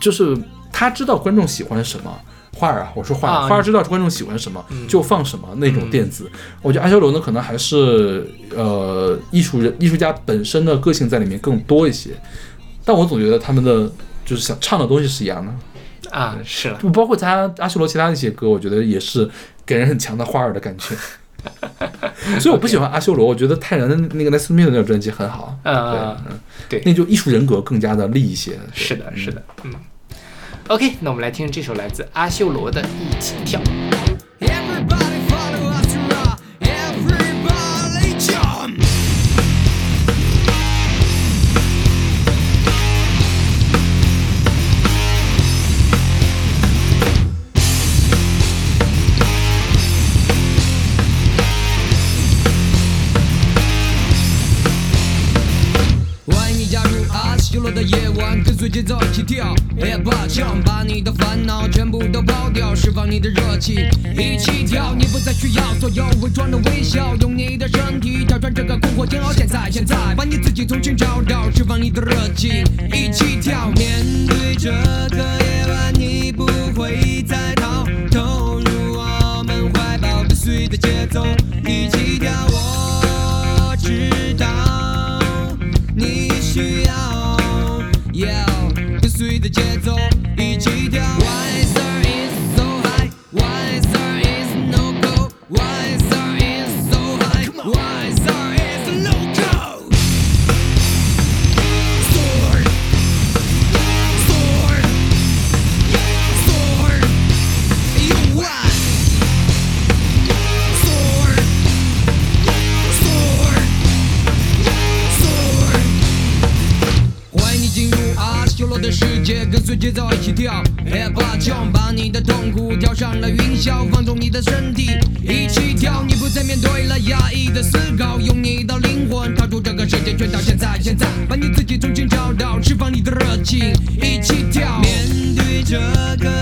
就是他知道观众喜欢什么。花儿啊，我说花儿，啊花儿知道观众喜欢什么、嗯就放什么那种电子。我觉得阿修罗呢，可能还是呃艺术人艺术家本身的个性在里面更多一些，但我总觉得他们的就是想唱的东西是一样的。啊是了，不包括他阿修罗其他的一些歌，我觉得也是给人很强的花儿的感觉。所以我不喜欢阿修罗，我觉得泰然的那个《Nice to Meet 那张专辑很好，嗯对嗯嗯，对那就艺术人格更加的立一些。是的，是的，嗯。OK，那我们来听这首来自阿修罗的《一起跳》。的热情，一起跳，你不再需要所有伪装的微笑，用你的身体挑战这个困惑煎熬。现在，现在，把你自己重新找到，释放你的热情，一起跳，面对这个夜晚，你不会再逃，投入我们怀抱，跟随的节奏，一起跳，我知道。你需要，要跟随的节奏一起跳。面对这个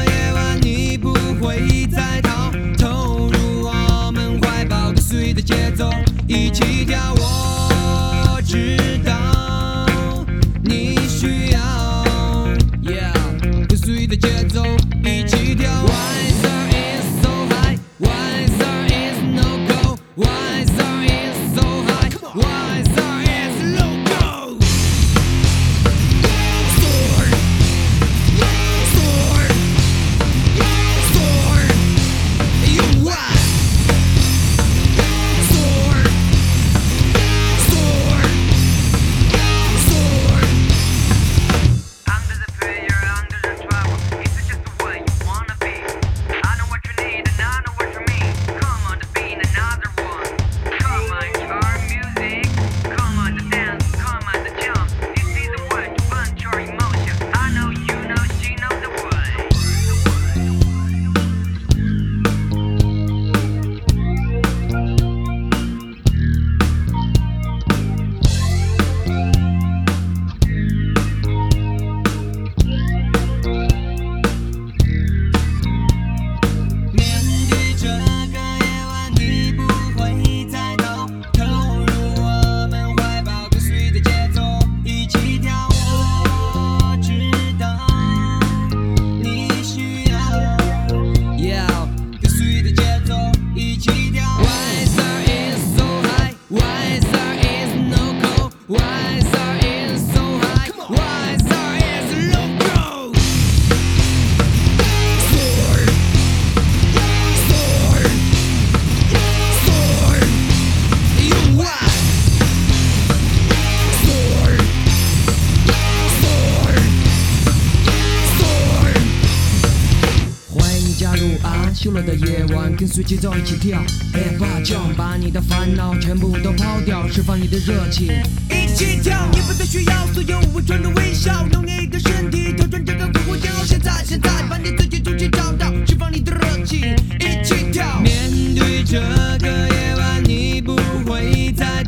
随节奏一起跳。Hip Hop Jump，把你的烦恼全部都抛掉，释放你的热情。一起跳，你不再需要所有伪装的微笑，用你的身体跳转这个复活节。现在，现在，把你自己重新找到，释放你的热情，一起跳。面对这个夜晚，你不会再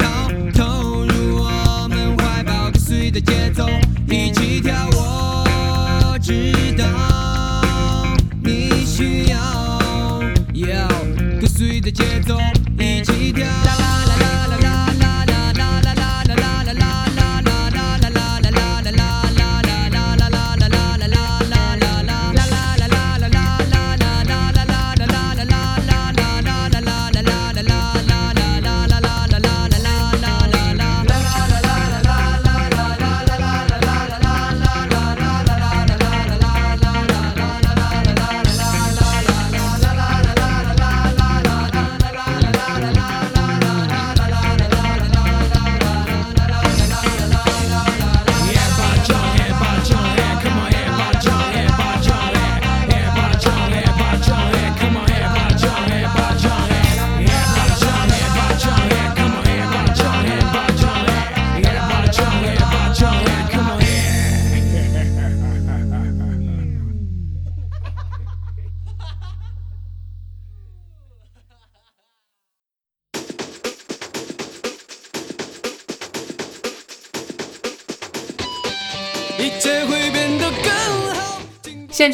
DJ Dom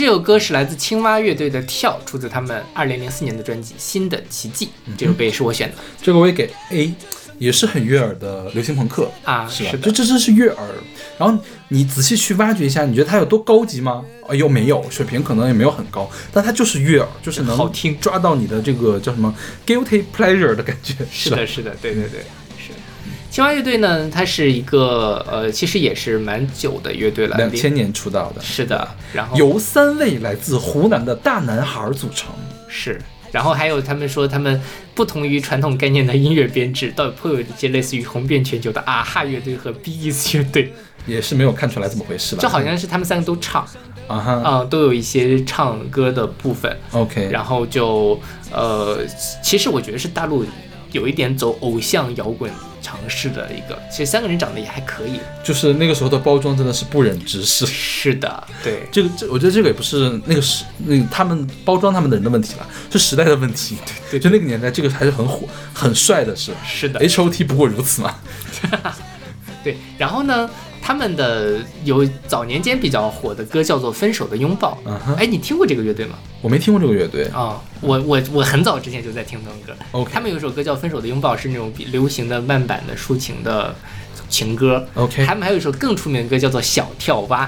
这首歌是来自青蛙乐队的《跳》，出自他们二零零四年的专辑《新的奇迹》。这首歌也是我选的这个我也给 A，也是很悦耳的流行朋克啊，是吧？的这这真是悦耳。然后你仔细去挖掘一下，你觉得它有多高级吗？哎又，没有，水平可能也没有很高，但它就是悦耳，就是能好听抓到你的这个叫什么 guilty pleasure 的感觉。是的，是的，对对对，是。青蛙乐队呢，它是一个呃，其实也是蛮久的乐队了，两千年出道的，是的，然后由三位来自湖南的大男孩组成。是，然后还有他们说他们不同于传统概念的音乐编制，倒颇有一些类似于红遍全球的啊哈乐队和 BES 乐队，也是没有看出来怎么回事吧？就好像是他们三个都唱，啊哈，嗯，都有一些唱歌的部分，OK，然后就呃，其实我觉得是大陆有一点走偶像摇滚尝试的一个，其实三个人长得也还可以，就是那个时候的包装真的是不忍直视。是的，对，这个这，我觉得这个也不是那个时那个他们包装他们的人的问题了，是时代的问题。对，就那个年代，这个还是很火、很帅的是。是的 H O T 不过如此嘛。对，然后呢，他们的有早年间比较火的歌叫做《分手的拥抱》，哎，你听过这个乐队吗？我没听过这个乐队。啊、我我我很早之前就在听他们歌。OK 他们有一首歌叫《分手的拥抱》，是那种比流行的慢版的抒情的情歌。OK 他们还有一首更出名的歌叫做《小跳蛙》。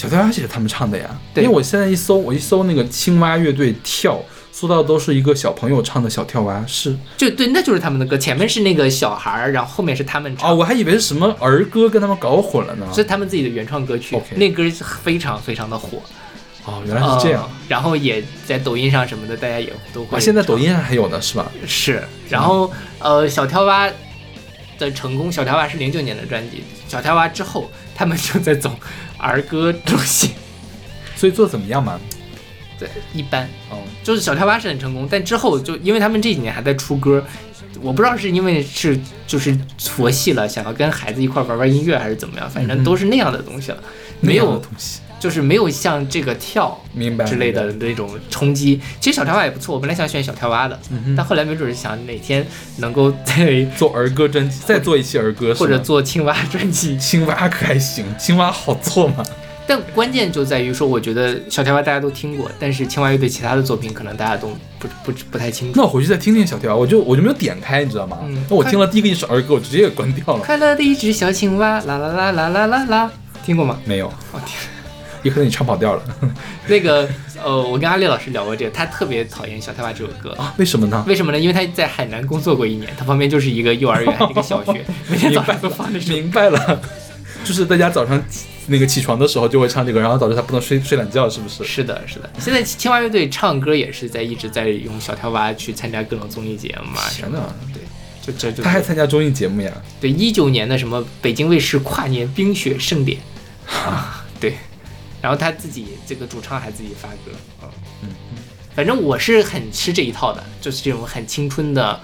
小跳蛙也是他们唱的呀。对因为我现在一搜，我一搜那个青蛙乐队跳，搜到都是一个小朋友唱的小跳蛙，是就对，那就是他们的歌，前面是那个小孩儿，然后后面是他们唱，哦，我还以为是什么儿歌跟他们搞混了呢。是他们自己的原创歌曲。那歌非常非常的火，哦，原来是这样。嗯然后也在抖音上什么的，大家也都会。啊，现在抖音上还有呢，是吧？是，然后呃，小跳蛙的成功，小跳蛙是零九年的专辑，小跳蛙之后，他们就在走儿歌路线，所以做得怎么样嘛？对，一般，哦，就是小跳蛙是很成功，但之后就因为他们这几年还在出歌，我不知道是因为是就是佛系了，想要跟孩子一块玩玩音乐，还是怎么样，反正都是那样的东西了，没有东西，就是没有像这个跳明白之类的那种冲击。其实小跳蛙也不错，我本来想选小跳蛙的，嗯但后来没准是想哪天能够再 做儿歌专辑，再做一期儿歌，或者做青蛙专辑。青蛙可还行，青蛙好做吗？但关键就在于说，我觉得小跳蛙大家都听过，但是青蛙乐队其他的作品可能大家都不不不太清楚。那我回去再听听小跳蛙，我就我就没有点开，你知道吗？嗯那我听了第一个一首儿歌，我直接给关掉了。快乐的一只小青蛙，啦啦啦啦啦啦啦，听过吗？没有，哦天，也可能你唱跑调了 那个呃，我跟阿丽老师聊过这个，他特别讨厌小跳蛙这首歌。啊？为什么呢？为什么呢？因为他在海南工作过一年，他旁边就是一个幼儿园，一个小学，每天早上都放这首。明白了，就是大家早上那个起床的时候就会唱这个，然后导致他不能睡睡懒觉，是不是？是的，是的。现在青蛙乐队唱歌也是在一直在用小跳蛙去参加各种综艺节目嘛什么的。对，就这就他还参加综艺节目呀？对一九年的什么北京卫视跨年冰雪盛典啊，对，然后他自己这个主唱还自己发歌啊，反正我是很吃这一套的，就是这种很青春的。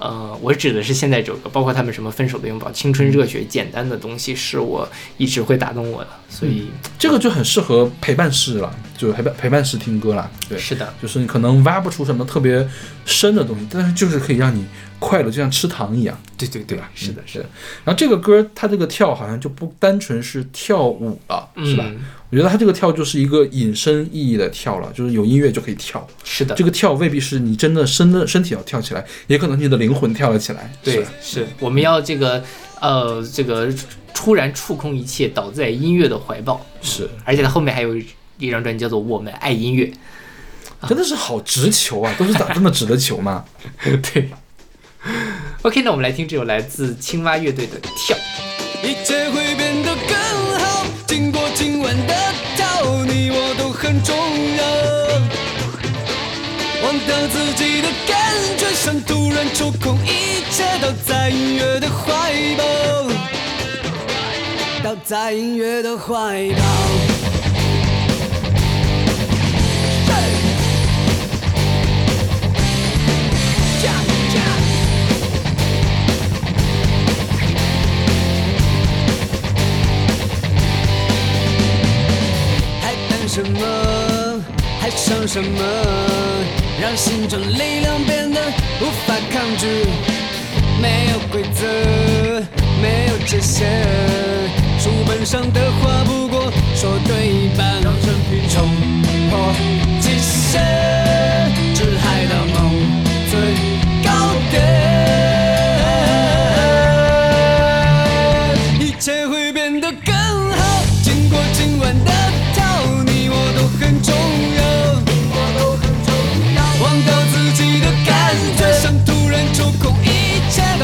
呃，我指的是现在这首歌，包括他们什么分手的拥抱、青春热血、简单的东西，是我一直会打动我的。所以、这个就很适合陪伴式了，就陪伴陪伴式听歌了。对，是的，就是你可能挖不出什么特别深的东西，但是就是可以让你快乐，就像吃糖一样。对对对吧？是的，是的。然后这个歌它这个跳好像就不单纯是跳舞了，是吧？嗯我觉得他这个跳就是一个引申意义的跳了，就是有音乐就可以跳。是的，这个跳未必是你真的身的身体要跳起来，也可能你的灵魂跳了起来。对是，是我们要这个呃，这个突然触控一切，倒在音乐的怀抱。是，而且他后面还有一张专辑叫做《我们爱音乐》。真的是好直球啊，都是打这么直的球吗？对。OK，那我们来听这首来自青蛙乐队的《跳》。一切会变得更重要。忘掉自己的感觉，像突然抽空，一切倒在音乐的怀抱，倒在音乐的怀抱。什么？还剩什么？让心中力量变得无法抗拒。没有规则，没有界限。书本上的话不过说对一半。让生命冲破极限，至海的梦最高点。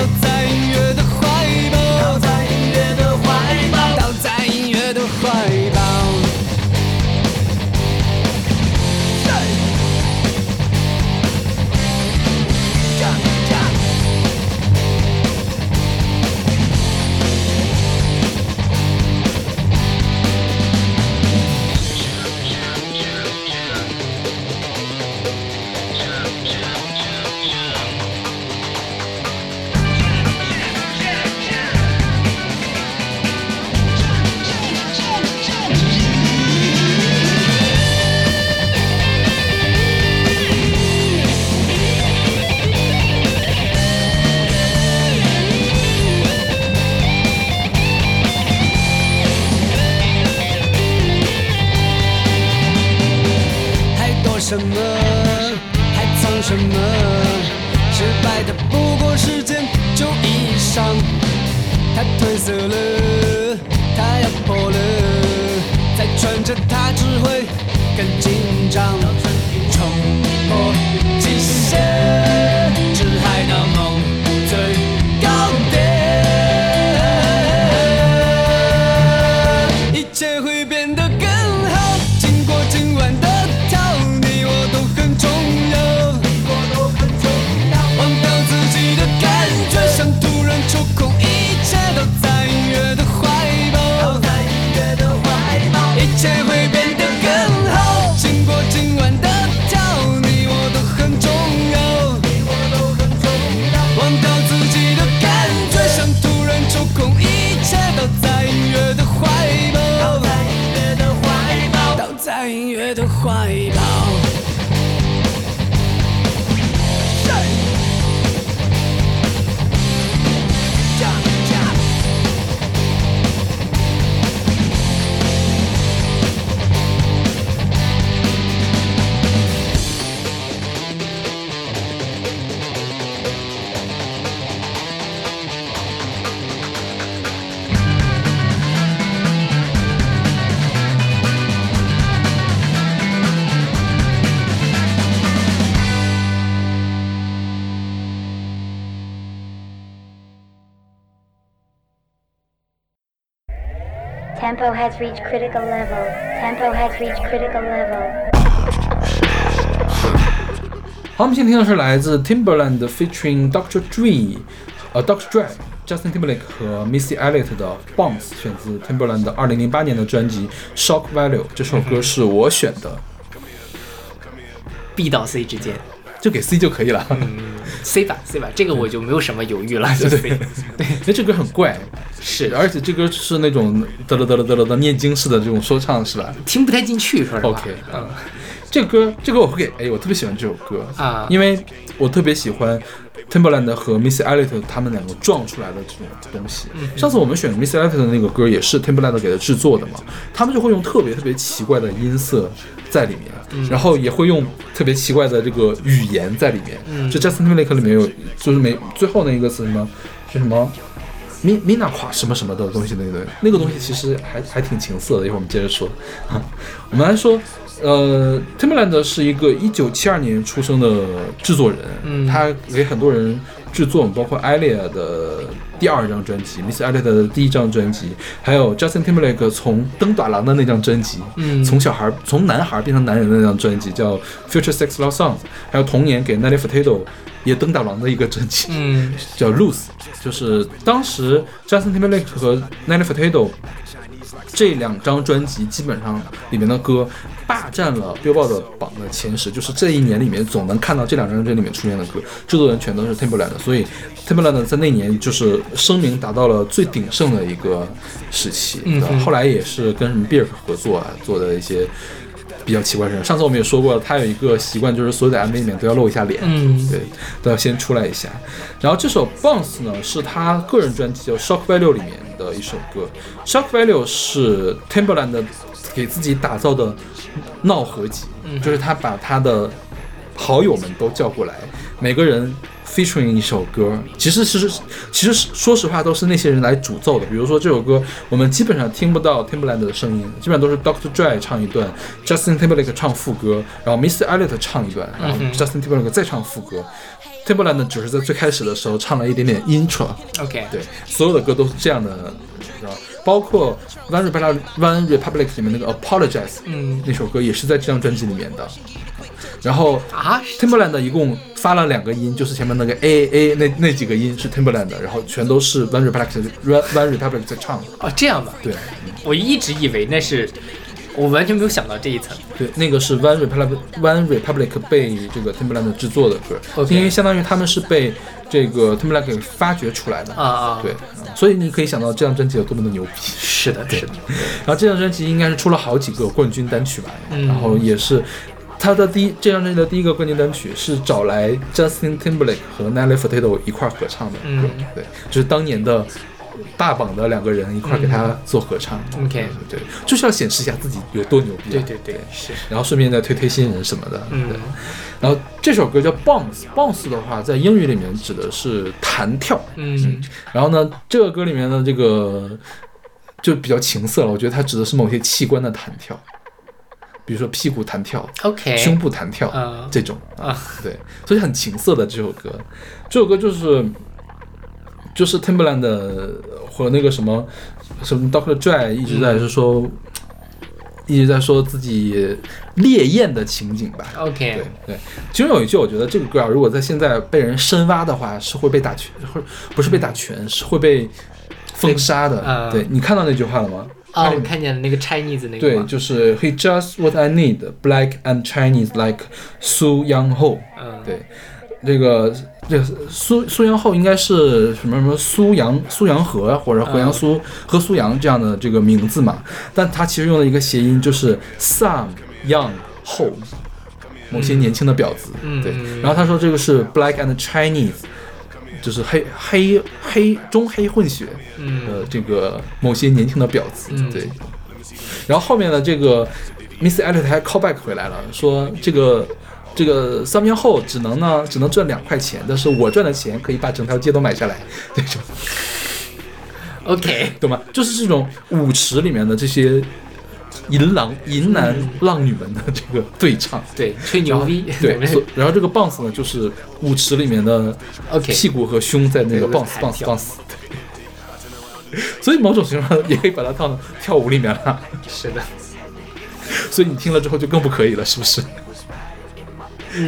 一 has reached critical level. Tempo has reached critical level. 好，我们现在听的是来自 Timberland featuring Dr. Dre，呃，Dr. Dre、Justin Timberlake 和 Missy Elliott 的 Bounce，选自 Timberland 的2008年的专辑 Shock Value。这首歌是我选的。 ，B 到 C 之间就给 C 就可以了。 ，C 吧 C 吧，这个我就没有什么犹豫了，就 C。对，因为这歌很怪， 是，而且这歌是那种嘚了嘚了嘚了的念经式的这种说唱，是吧听不太进去，说实话。？OK，嗯，这个歌这歌我会给哎我特别喜欢这首歌啊因为我特别喜欢 Timberland 和 Missy Elliott 他们两个撞出来的这种东西。嗯上次我们选 Missy Elliott 的那个歌也是 Timberland 给他制作的嘛，他们就会用特别特别奇怪的音色在里面，嗯然后也会用特别奇怪的这个语言在里面。嗯就 Justin Timberlake 里面有，就是每最后那一个词什么？是什么？米米娜夸什么什么的东西，那个那个东西其实还还挺情色的。一会儿我们接着说。我们来说，呃，Timberland 是一个一九七二年出生的制作人，嗯他给很多人制作，包括艾丽的第二张专辑，Miss Elliott 的第一张专辑，还有 Justin Timberlake 从登短廊的那张专辑，嗯从小孩从男孩变成男人的那张专辑叫 Future Sex Love Songs，还有同年给 Nelly Furtado 也登大郎的一个专辑，嗯 叫 Loose，就是当时 Justin Timberlake 和 Nelly Furtado 这两张专辑基本上里面的歌霸占了 Billboard 榜的前十，就是这一年里面总能看到这两张专辑里面出现的歌，制作人全都是 Timberland，所以 Timberland 在那年就是声名达到了最鼎盛的一个时期。嗯后来也是跟什么 Birk 合作啊，做的一些。比较奇怪的事，上次我们也说过了，他有一个习惯，就是所有的 MV 里面都要露一下脸，嗯对，都要先出来一下。然后这首 Bounce 呢，是他个人专辑叫 Shock Value 里面的一首歌。Shock Value 是 Timberland 给自己打造的闹合集，嗯就是他把他的好友们都叫过来，每个人 featuring 一首歌。其实其实其实说实话都是那些人来主奏的。比如说这首歌，我们基本上听不到 Timberland 的声音，基本上都是 Doctor Dre 唱一段，Justin Timberlake 唱副歌，然后 Mr. Elliott 唱一段，然后 Justin Timberlake 再唱副歌。Timberland 只是在最开始的时候唱了一点点 intro，，OK，对，所有的歌都是这样的，知道吧包括 One Republic One Republic 里面那个 Apologize，嗯那首歌也是在这张专辑里面的。然后啊？Timberland 一共发了两个音，就是前面那个 A A 那那几个音是 Timberland 的，然后全都是 One Republic One Republic 在唱。哦，这样的，对。我一直以为那是，我完全没有想到这一层。对，那个是 One Republic One Republic 被这个 Timberland 制作的歌。因为相当于他们是被这个 Timberland 给发掘出来的。啊啊。对，所以你可以想到这张专辑有多么的牛逼。是的，是的，然后这张专辑应该是出了好几个冠军单曲吧，嗯。然后也是他的第一这张专辑的第一个冠军单曲是找来 Justin Timberlake 和 Nelly Furtado 一块儿合唱的对，就是当年的大榜的两个人一块儿给他做合唱、OK 对，就是要显示一下自己有多牛逼、啊，对对对，是，然后顺便再推推新人什么的，嗯。对。然后这首歌叫 Bounce，Bounce 的话在英语里面指的是弹跳，嗯。然后呢，这个歌里面的这个就比较情色了，我觉得它指的是某些器官的弹跳，比如说屁股弹跳、，OK，胸部弹跳、啊这种啊，对，所以很情色的这首歌。这首歌就是就是 Timberland 和那个什么什么 Dr. Dre 一直在是说。一直在说自己烈焰的情景吧。OK，对对，其中有一句，我觉得这个歌啊，如果在现在被人深挖的话，是会被打拳，会不是被打拳，是会被封杀的。嗯对你看到那句话了吗？哦，我看见了那个 Chinese 那个对，就是 He just what I need, black and Chinese like Su Yang Ho。嗯，对，这个这个苏苏阳后应该是什么什么苏阳苏阳河或者河阳苏和苏阳这样的这个名字嘛，但他其实用了一个谐音，就是 some young ho，某些年轻的婊子。对嗯对，然后他说这个是 black and Chinese。就是黑黑黑中黑混血，嗯呃，这个某些年轻的婊子，嗯对。然后后面的这个 Miss Elliot 还 call back 回来了，说这个这个三年后只能呢只能赚两块钱，但是我赚的钱可以把整条街都买下来，这种 OK，懂吗？就是这种舞池里面的这些淫郎淫男浪女们的这个对唱，对，吹牛逼，对，然后这个 bounce 呢就是舞池里面的 OK 屁股和胸在那个 bounce bounce bounce，对。所以某种程度上也可以把它套到跳舞里面了，是的，所以你听了之后就更不可以了，是不是？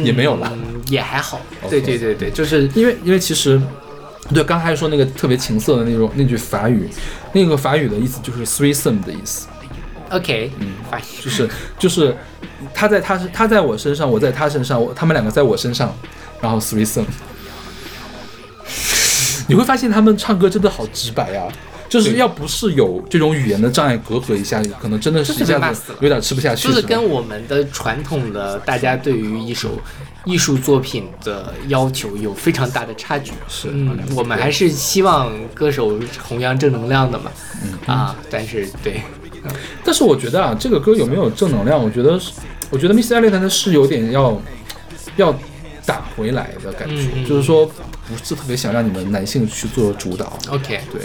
也没有了，嗯，也还好。对对对对，就是因为因为其实，对刚才说那个特别情色的那种那句法语，那个法语的意思就是 threesome 的意思，OK，嗯 fine，就是就是他在他他在我身上，我在他身上，我他们两个在我身上，然后 threesome。你会发现他们唱歌真的好直白啊！就是要不是有这种语言的障碍隔阂一下，可能真的是就是一下没法死了子有点吃不下去。就是跟我们的传统的大家对于一首艺术作品的要求有非常大的差距。是嗯，我们还是希望歌手弘扬正能量的嘛。嗯啊，但是对，但是我觉得啊，这个歌有没有正能量？我觉得是，我觉得 Miss Elliott 他是有点要要打回来的感觉，就是说不是特别想让你们男性去做主导。OK 对，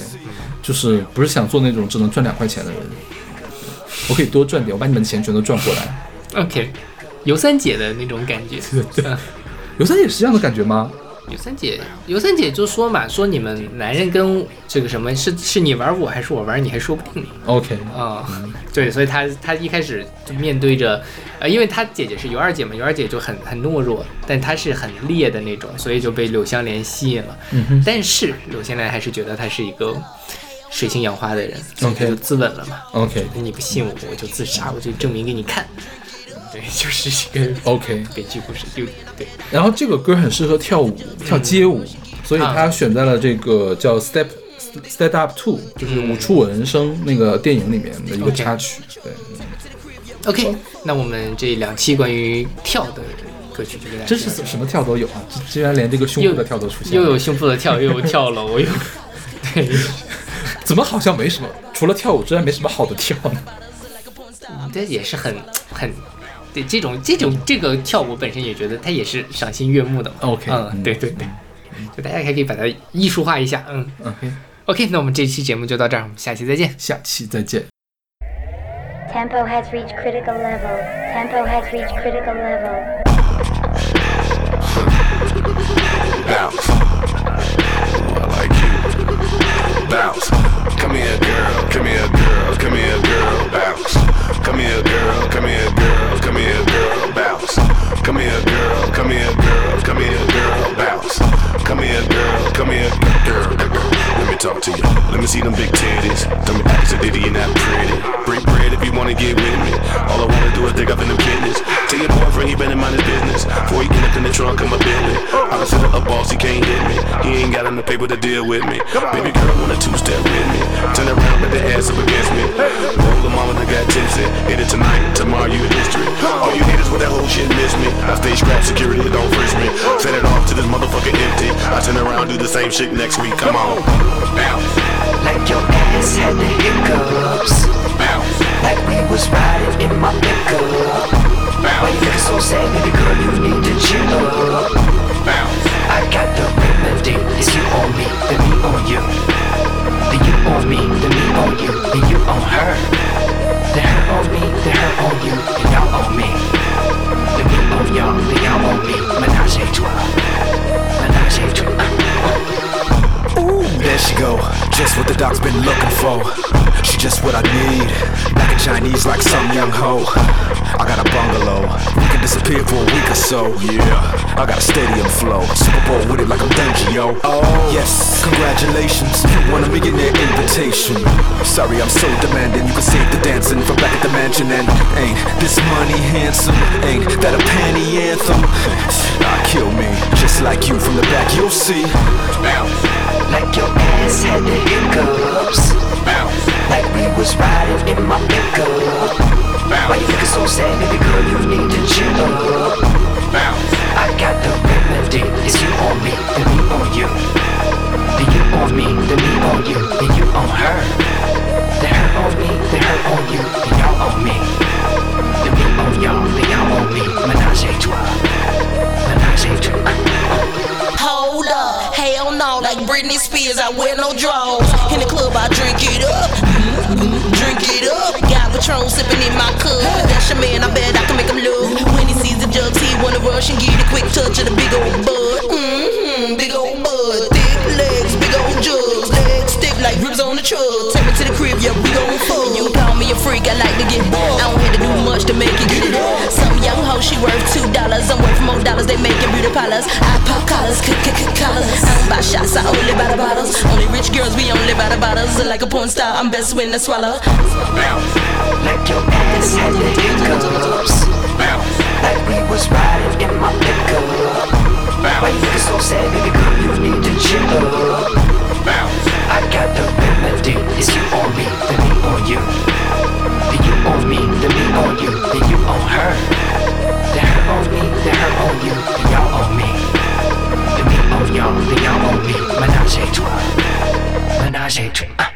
就是不是想做那种只能赚两块钱的人。我可以多赚点，我把你们的钱全都赚过来。OK，尤三姐的那种感觉。对对，尤三姐是这样的感觉吗？尤三姐，尤三姐就说嘛，说你们男人跟这个什么是是你玩我还是我玩你还说不定呢。OK，啊、对，所以她她一开始就面对着，呃，因为她姐姐是尤二姐嘛，尤二姐就很很懦弱，但她是很烈的那种，所以就被柳湘莲吸引了。嗯但是柳湘莲还是觉得她是一个水性杨花的人，所以 OK 就自刎了嘛。OK 你不信我，我就自杀，我就证明给你看。对，就是一个 OK 悲剧故事，就对。然后这个歌很适合跳舞，跳街舞，所以他选在了这个叫 Step Step Up Two，就是《舞出我人生》那个电影里面的一个插曲。对，OK，那我们这两期关于跳的歌曲就给大家真是什什么跳都有啊！居然连这个胸部的跳都出现了，又有胸部的跳，又有 跳楼，又对，怎么好像没什么？除了跳舞之外，没什么好的跳呢？这也是很很。对这种这种这个跳舞本身也觉得它也是赏心悦目的嘛。OK，嗯，嗯对对对，就大家还可以把它艺术化一下。嗯 OK，，OK，那我们这期节目就到这儿，我们下期再见。下期再见。Tempo has reached critical level. Tempo has reached critical level. Bounce. I like you. Bounce. Come here, girl. Come here, girl. Come here, girl. Bounce. Come here, girl. Come here, girl. Come here, girl. Bounce. Come here, girl. Come here, girl. Come here, girl. Bounce. Come here, girl. Come here, girl. Let me talk to you. Let me see them big titties. Tell me act a ditty and that pretty. Break bread if you wanna get with me. All I wanna do is dig up in the business. Tell your boyfriend he better mind his business. Before he get up in the trunk of my Bentley. I consider a boss, he can't hit me. He ain't got enough paper to deal with me. Baby girl wanna two-step with me. Turn around, put the ass up against me. Roll the mama that got tipsy. Hit it tonight, tomorrow you in history. All you haters with that whole shit miss me. I stay scrap security, don't frisk me. Send it off to this motherfucker empty. I turn around, do the same shit next week. Come on. Like your ass had the hiccups. Like we was riding in my pickup. Why you looking so sad, baby girl? You need to chill up. I got the remedy. It's you on me, then me on you. Then you on me, then me on you, then you on her. Then her on me, then her on you, then y'all on me. Then me on y'all, then y'all on me. Menage a trois. There she go. Just what the doc's been looking for. She just what I need. Black and Chinese like some young hoe. I got a bungalow. We can disappear for a week or so. Yeah, I got a stadium flow. Super Bowl with it like I'm Dungio. Oh, yes, congratulations. You won a millionaire invitation. Sorry, I'm so demanding. You can save the dancing from back at the mansion. And ain't this money handsome? Ain't that a panty anthem? Ah, kill me. You'll see. Like your ass had the hiccups. Like we was riding in my pickup. Why you looking so sad, baby girl? You need to chill up. I got the remedy. It's you on me, then me on you. Then you on me, then me on you, then you on her. Then her on me, then her on you, then y'all on me. Then me on y'all, then y'all on me. Menage a trois. Menage a trois. Britney Spears, I wear no drawers. In the club, I drink it up, drink it up. Got Patron sipping in my cup. That's your man, I bet I can make him look. When he sees the jugs, he wanna rush and get a quick touch of the big old bud. Mm-hmm, big old bud, thick legs, big old jugs, legs stiff like ribs on the truck. Take me to the crib, yeah, we gon' fuck. You call me a freak, I like to get. I don't have to do much to make it get it. Young hoe, she worth two dollars. I'm worth more dollars. They making beauty parlors. I pop collars, c c c collars. I don't buy shots. I only buy the bottles. Only rich girls, we only buy the bottles. Like a porn star, I'm best when I swallow. Like your ass had the hiccups. Like we was riding in my pickup. Why you so sad, baby girl? You need to chill up. I got the remedy. It's you on me, then me on you. Then you on me, then me on you. Then you own you, y'all owe me. The me own y'all, and y'all me. Menage a trois. Menage a trois.